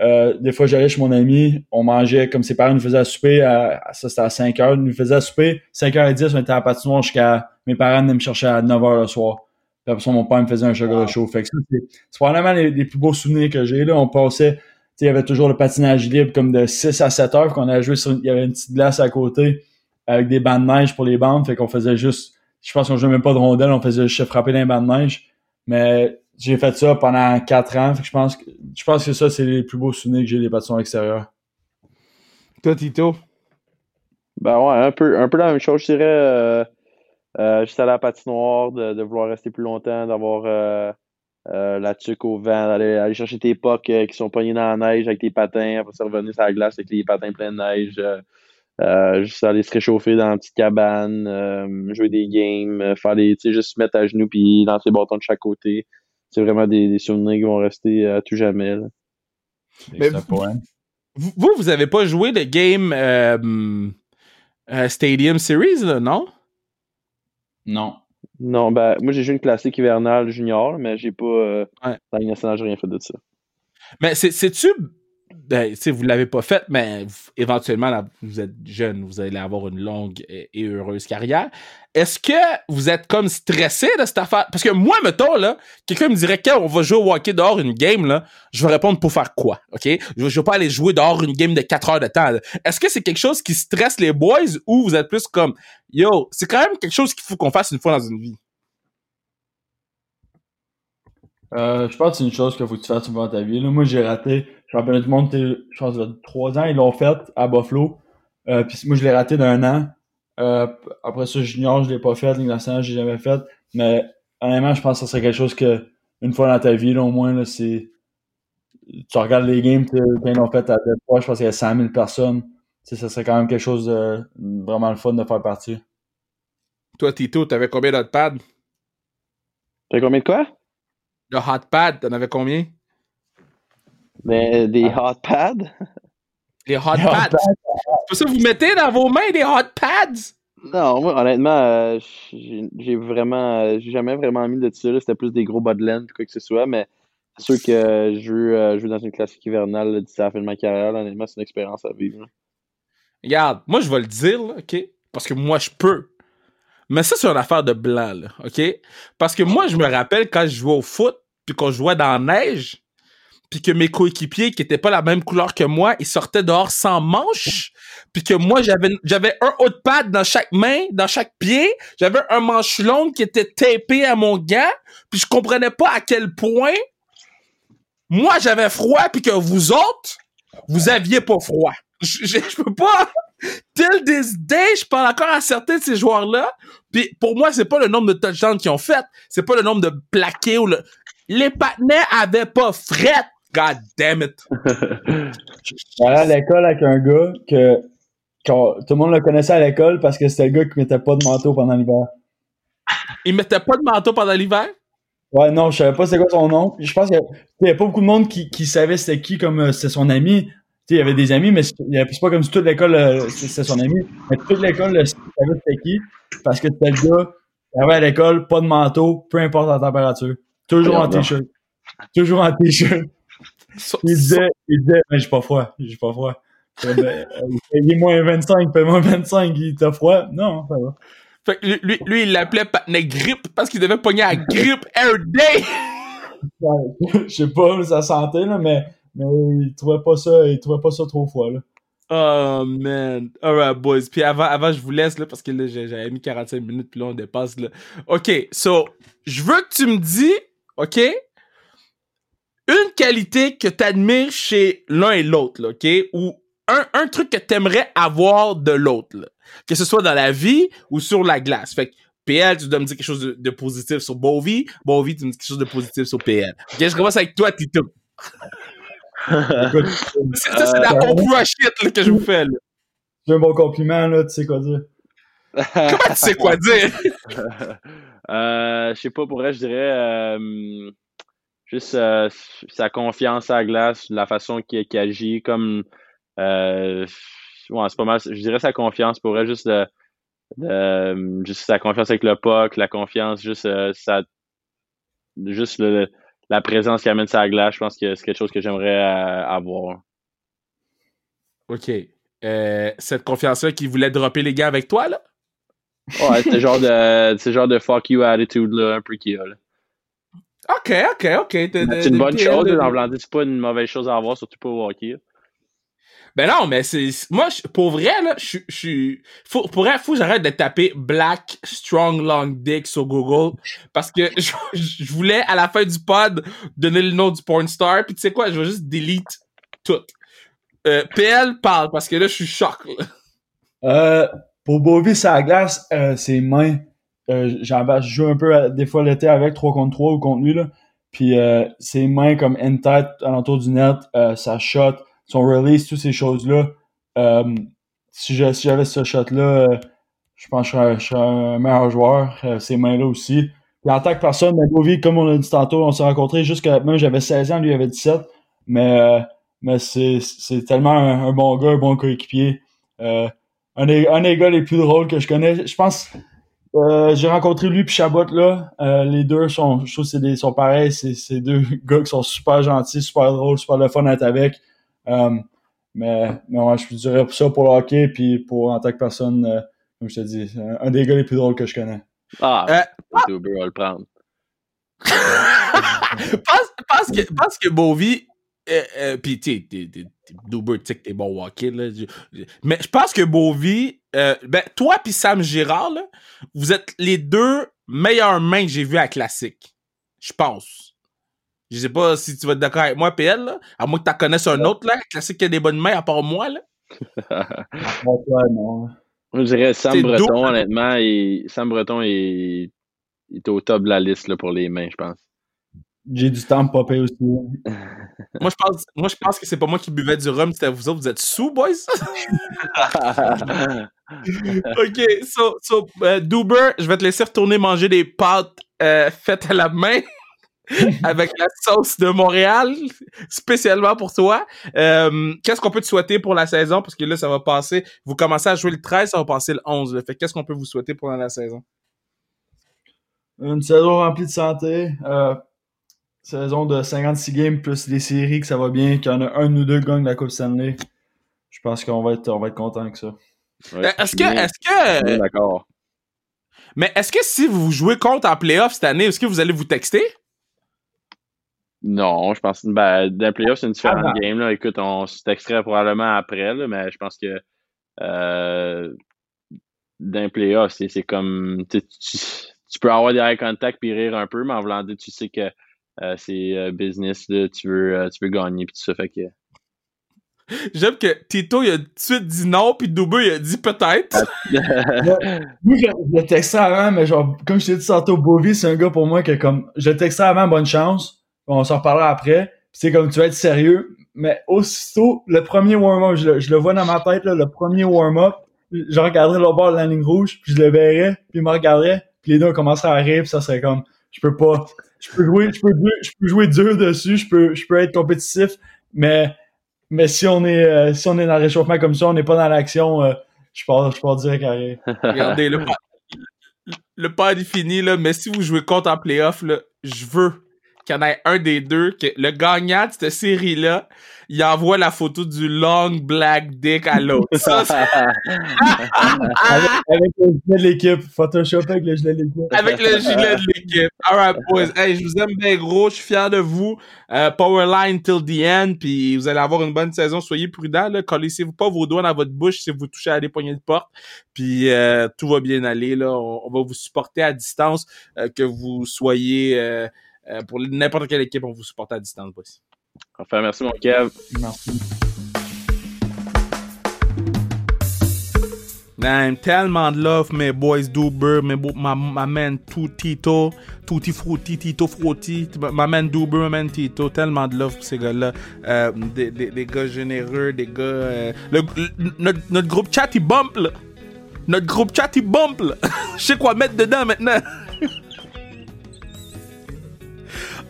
Euh, des fois, j'allais chez mon ami, on mangeait comme ses parents nous faisaient à souper, à, ça c'était à 5 heures, ils nous faisaient à souper, 5 h 10, on était à la patinoire jusqu'à, mes parents venaient me chercher à 9 h le soir. Puis après ça, mon père me faisait un sugar chaud. Fait que ça, c'est probablement les, les, plus beaux souvenirs que j'ai, là. On passait, tu sais, il y avait toujours le patinage libre comme de 6 à 7 heures, qu'on a joué sur, il y avait une petite glace à côté avec des bandes de neige pour les bandes. Fait qu'on faisait juste, je pense qu'on jouait même pas de rondelles, on faisait juste frapper dans les bandes de neige. Mais j'ai fait ça pendant quatre ans. Fait que je pense que, je pense que ça, c'est les plus beaux souvenirs que j'ai des patins extérieurs. Toi, Tito? Ben ouais, un peu, un peu la même chose, je dirais. Euh, euh, juste à la patinoire, de, de vouloir rester plus longtemps, d'avoir euh, euh la tuque au vent, d'aller aller chercher tes pocs qui sont pognés dans la neige avec tes patins, après ça revenir sur la glace avec les patins pleins de neige. Euh, juste aller se réchauffer dans une petite cabane, euh, jouer des games, euh, faire des, tu sais, juste se mettre à genoux puis lancer les bâtons de chaque côté. C'est vraiment des, des, souvenirs qui vont rester à tout jamais. Là. Mais vous, vous, avez pas joué de game Stadium Series, là, non? Non. Non, ben, moi j'ai joué une classique hivernale junior, mais j'ai pas. Euh, ouais. Dans nationale, j'ai rien fait de ça. Mais c'est-tu ben, vous ne l'avez pas fait, mais éventuellement, vous êtes jeune, vous allez avoir une longue et, heureuse carrière. Est-ce que vous êtes comme stressé de cette affaire? Parce que moi, mettons, là, quelqu'un me dirait, quand on va jouer au hockey dehors une game, là, je vais répondre pour faire quoi? OK? Je, ne vais pas aller jouer dehors une game de 4 heures de temps. Est-ce que c'est quelque chose qui stresse les boys ou vous êtes plus comme, yo, c'est quand même quelque chose qu'il faut qu'on fasse une fois dans une vie? Euh, je pense que c'est une chose qu'il faut que tu fasses souvent dans ta vie. Là, moi, j'ai raté championnat du monde, je pense, trois ans, ils l'ont fait à Buffalo. Euh, puis moi, je l'ai raté d'un an. Euh, après ça, junior, je l'ai pas fait. Ligue nationale, j'ai jamais fait. Mais honnêtement, je pense que ça serait quelque chose que, une fois dans ta vie, là, au moins, là, c'est. Tu regardes les games, ils l'ont fait à deux fois, je pense qu'il y a 100 000 personnes. sais, ça serait quand même quelque chose de vraiment le fun de faire partie. Toi, Tito, t'avais combien d'autres pads? T'avais combien de quoi? Le hot pad, t'en avais combien? Mais des ah. hot pads? Les hot pads. C'est ça que vous mettez dans vos mains des hot pads? Non, moi, honnêtement, euh, j'ai vraiment. Euh, j'ai jamais vraiment mis de ça. C'était plus des gros bas de quoi que ce soit, mais c'est sûr que je veux, euh, dans une classique hivernale d'ici à la fin de ma carrière. honnêtement, c'est une expérience à vivre. Regarde, moi, je vais le dire, OK? Parce que moi, je peux. Mais ça, c'est une affaire de blanc, là, OK? Parce que moi, je me rappelle quand je jouais au foot, puis qu'on jouait dans la neige, puis que mes coéquipiers qui étaient pas la même couleur que moi, ils sortaient dehors sans manche, puis que moi, j'avais j'avais un haut de pad dans chaque main, dans chaque pied, j'avais un manche long qui était tapé à mon gant, puis je comprenais pas à quel point moi, j'avais froid, puis que vous autres, vous aviez pas froid. Je, je peux pas till this day, je parle encore à certains de ces joueurs-là. Puis pour moi, c'est pas le nombre de touchdowns qu'ils ont fait, c'est pas le nombre de plaqués ou le. Les patinets avaient pas fret. God damn it. J'allais à l'école avec un gars que, tout le monde le connaissait à l'école parce que c'était le gars qui mettait pas de manteau pendant l'hiver. Il mettait pas de manteau pendant l'hiver? Ouais, non, je savais pas c'est quoi son nom. Je pense qu'il y avait pas beaucoup de monde qui, qui savait c'était qui comme euh, c'était son ami il y avait des amis, mais c'est pas comme si toute l'école, euh, c'était son ami. Mais toute l'école savait c'était qui, parce que c'était le gars qui avait à l'école, pas de manteau, peu importe la température. Toujours en t-shirt. Toujours en t-shirt. Il disait, il disait, j'ai pas froid, j'ai pas froid. Ben, euh, il est moins 25, il fait moins 25, il t'a froid? Non, ça va. Fait que lui, lui, il l'appelait Patnais Grip parce qu'il devait pogner à Grip Air Day. Je sais pas sa santé, là, mais mais il trouvait pas ça, il trouvait pas ça trop froid, là. Oh man. Alright, boys. Puis avant, avant, je vous laisse, là, parce que là, j'avais mis 45 minutes, puis là, on dépasse, là. OK, so, je veux que tu me dis, OK, une qualité que tu admires chez l'un et l'autre, là, OK, ou un, un truc que tu aimerais avoir de l'autre, là. Que ce soit dans la vie ou sur la glace. Fait que, PL, tu dois me dire quelque chose de, de positif sur Bovi. Bovi, tu me dis quelque chose de positif sur PL. OK, je commence avec toi, Tito ça, c'est la pompe à shit que je vous fais. Là. C'est un bon compliment, là, tu sais quoi dire. Comment tu sais quoi dire? euh, je sais pas, pour vrai, je dirais euh, juste euh, sa confiance à la glace, la façon qu'il agit, comme. Euh, ouais, c'est pas mal. Je dirais sa confiance, pour vrai, juste, de, juste sa confiance avec le puck, la confiance, juste, sa, juste le la présence qui amène ça à glace, je pense que c'est quelque chose que j'aimerais euh, avoir. OK. Euh, cette confiance-là qui voulait dropper les gars avec toi, là? Ouais, c'est genre de c'est genre de fuck you attitude là, un peu qu'il a. Là. OK, OK, OK. C'est une bonne chose, de... c'est pas une mauvaise chose à avoir, surtout pas au hockey. Ben non, mais c'est. Moi, pour vrai, là, je suis. Pour vrai, faut que j'arrête de taper Black Strong Long Dick sur Google. Parce que je, voulais, à la fin du pod, donner le nom du porn star. Puis tu sais quoi, je vais juste delete tout. Euh, PL parle, parce que là, je suis choqué. Euh, pour Bobby sa glace, euh, ses mains. Euh, je joue un peu des fois l'été avec 3 contre 3 ou contre lui. Puis euh, ses mains comme in tête alentour du net, ça shot son release, toutes ces choses-là. Euh, si j'avais ce shot-là, euh, je pense que je serais, un meilleur joueur. Euh, ces mains-là aussi. Puis en tant que personne, Govi, comme on a dit tantôt, on s'est rencontrés jusqu'à même j'avais 16 ans, lui il avait 17. Mais, mais c'est, tellement un, bon gars, un bon coéquipier. un, des, un des gars les plus drôles que je connais. Je pense j'ai rencontré lui puis Chabot là. les deux sont, je trouve que c'est des, sont pareils. C'est, c'est deux gars qui sont super gentils, super drôles, super le fun à être avec. Euh, mais, mais ouais, je dirais ça pour le hockey, puis pour en tant que personne, euh, comme je te dis, un, un des gars les plus drôles que je connais. Ah, Euh, Duber va le prendre. pense, pense que, pense que Bovie. Euh, euh, Puis, tu Duber, tu sais que t'es bon hockey, là. Mais je pense que Bovie. euh, ben, toi puis Sam Girard, là, vous êtes les deux meilleures mains que j'ai vues à Classique. Je pense. Je sais pas si tu vas être d'accord avec moi, PL, là. À moins que tu connaisses un autre, là. Classique qui a des bonnes mains, à part moi, là. Non. Je dirais Sam Breton, double. honnêtement. Et Sam Breton est... il est au top de la liste là, pour les mains, je pense. J'ai du temps pour popper aussi. Moi, je pense, moi, je pense que c'est pas moi qui buvais du rhum, c'était vous autres. Vous êtes sous, boys? OK, so, so euh, Duber, je vais te laisser retourner manger des pâtes euh, faites à la main avec la sauce de Montréal, spécialement pour toi. Euh, qu'est-ce qu'on peut te souhaiter pour la saison? Parce que là, ça va passer. Vous commencez à jouer le 13, ça va passer le 11. là. Fait que qu'est-ce qu'on peut vous souhaiter pendant la saison? Une saison remplie de santé. Euh, saison de 56 games plus les séries, que ça va bien, qu'il y en a un ou deux qui gagnent la Coupe Stanley. Je pense qu'on va être, on va être content avec ça. Ouais, Euh, est-ce que, est-ce que, d'accord. mais est-ce que si vous jouez contre en playoff cette année, est-ce que vous allez vous texter? Non, je pense ben, dans les playoffs, c'est une différente Ah, game. Là. Écoute, on se texterait probablement après, là, mais je pense que euh, dans les playoffs, c'est, c'est comme tu, tu, tu peux avoir des eye contact puis rire un peu, mais en voulant dire, tu sais que euh, c'est euh, business, là, tu veux euh, tu veux gagner puis tout ça. Fait que J'aime que Tito, il a tout de suite dit non, puis Duber, il a dit peut-être. Moi, je, je le textais avant, mais genre, comme je t'ai dit tantôt, Bovie, c'est un gars pour moi que comme, je le textais avant, bonne chance. On s'en reparlera après. Puis c'est comme, tu vas être sérieux. Mais aussitôt, le premier warm-up, je, le- je le vois dans ma tête, là, le premier warm-up, je regarderais le bord de la ligne rouge, puis je le verrais, puis il me regarderait, puis les deux commenceraient à rire, puis ça serait comme, je peux pas, je peux jouer, je peux, dur- je peux jouer dur dessus, je peux, je peux être compétitif, mais, mais si on est, euh, si on est dans le réchauffement comme ça, on n'est pas dans l'action, euh, je pars, je pars direct à rire. Regardez, le, le pod est fini, là, mais si vous jouez contre en playoff, là, je veux qu'il y en ait un des deux, que le gagnant de cette série-là, il envoie la photo du long black dick à l'autre. Ça, c'est- avec, avec le gilet de l'équipe. Photoshop avec le gilet de l'équipe. avec le gilet de l'équipe. Alright, boys. Hey, je vous aime bien gros. Je suis fier de vous. Euh, Powerline till the end. Puis vous allez avoir une bonne saison. Soyez prudents. Collez-vous pas vos doigts dans votre bouche si vous touchez à des poignées de porte. Puis euh, tout va bien aller. Là. On, on va vous supporter à distance. euh, que vous soyez euh, euh, pour n'importe quelle équipe, on vous supporte à distance, boys. Enfin, merci mon Kev. Merci. Man, tellement de love, mes boys Duber, mes bo- ma, ma man tout Tito, Tutti Frutti, Tito Frutti, ma ma man Duber, ma man Tito, tellement de love pour ces gars-là. Euh, des, des, des gars généreux, des gars. euh, le- le- notre, notre groupe chat il bump là. Notre groupe chat il bump là. Je sais quoi mettre dedans maintenant.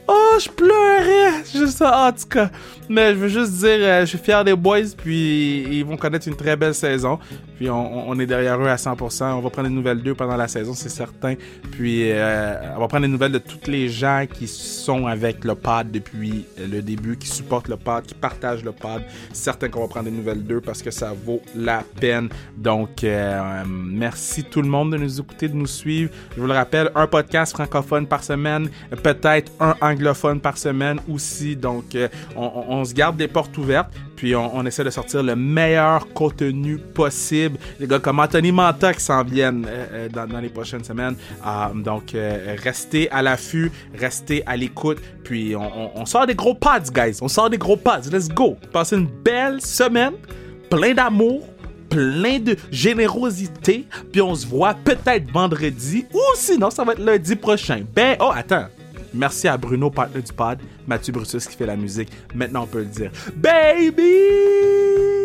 Oh, je pleurais! Juste ça, en tout. Mais je veux juste dire, euh, je suis fier des boys, puis ils vont connaître une très belle saison. Puis on, est derrière eux à 100%. On va prendre des nouvelles d'eux pendant la saison, c'est certain. Puis euh, on va prendre des nouvelles de tous les gens qui sont avec le pod depuis le début, qui supportent le pod, qui partagent le pod. C'est certain qu'on va prendre des nouvelles d'eux parce que ça vaut la peine. Donc, euh, merci tout le monde de nous écouter, de nous suivre. Je vous le rappelle, un podcast francophone par semaine, peut-être un anglophone par semaine aussi. Donc, on, on- on se garde des portes ouvertes, puis on, essaie de sortir le meilleur contenu possible. Les gars comme Anthony Manta qui s'en viennent euh, euh, dans, les prochaines semaines. Ah, donc, euh, restez à l'affût, restez à l'écoute, puis on sort des gros pads, guys. On sort des gros pads. Let's go. Passez une belle semaine, plein d'amour plein de générosité, puis on se voit peut-être vendredi ou sinon ça va être lundi prochain. Ben, oh, attends. Merci à Bruno, partenaire du pod, Mathieu Brutus qui fait la musique. Maintenant, on peut le dire. Baby!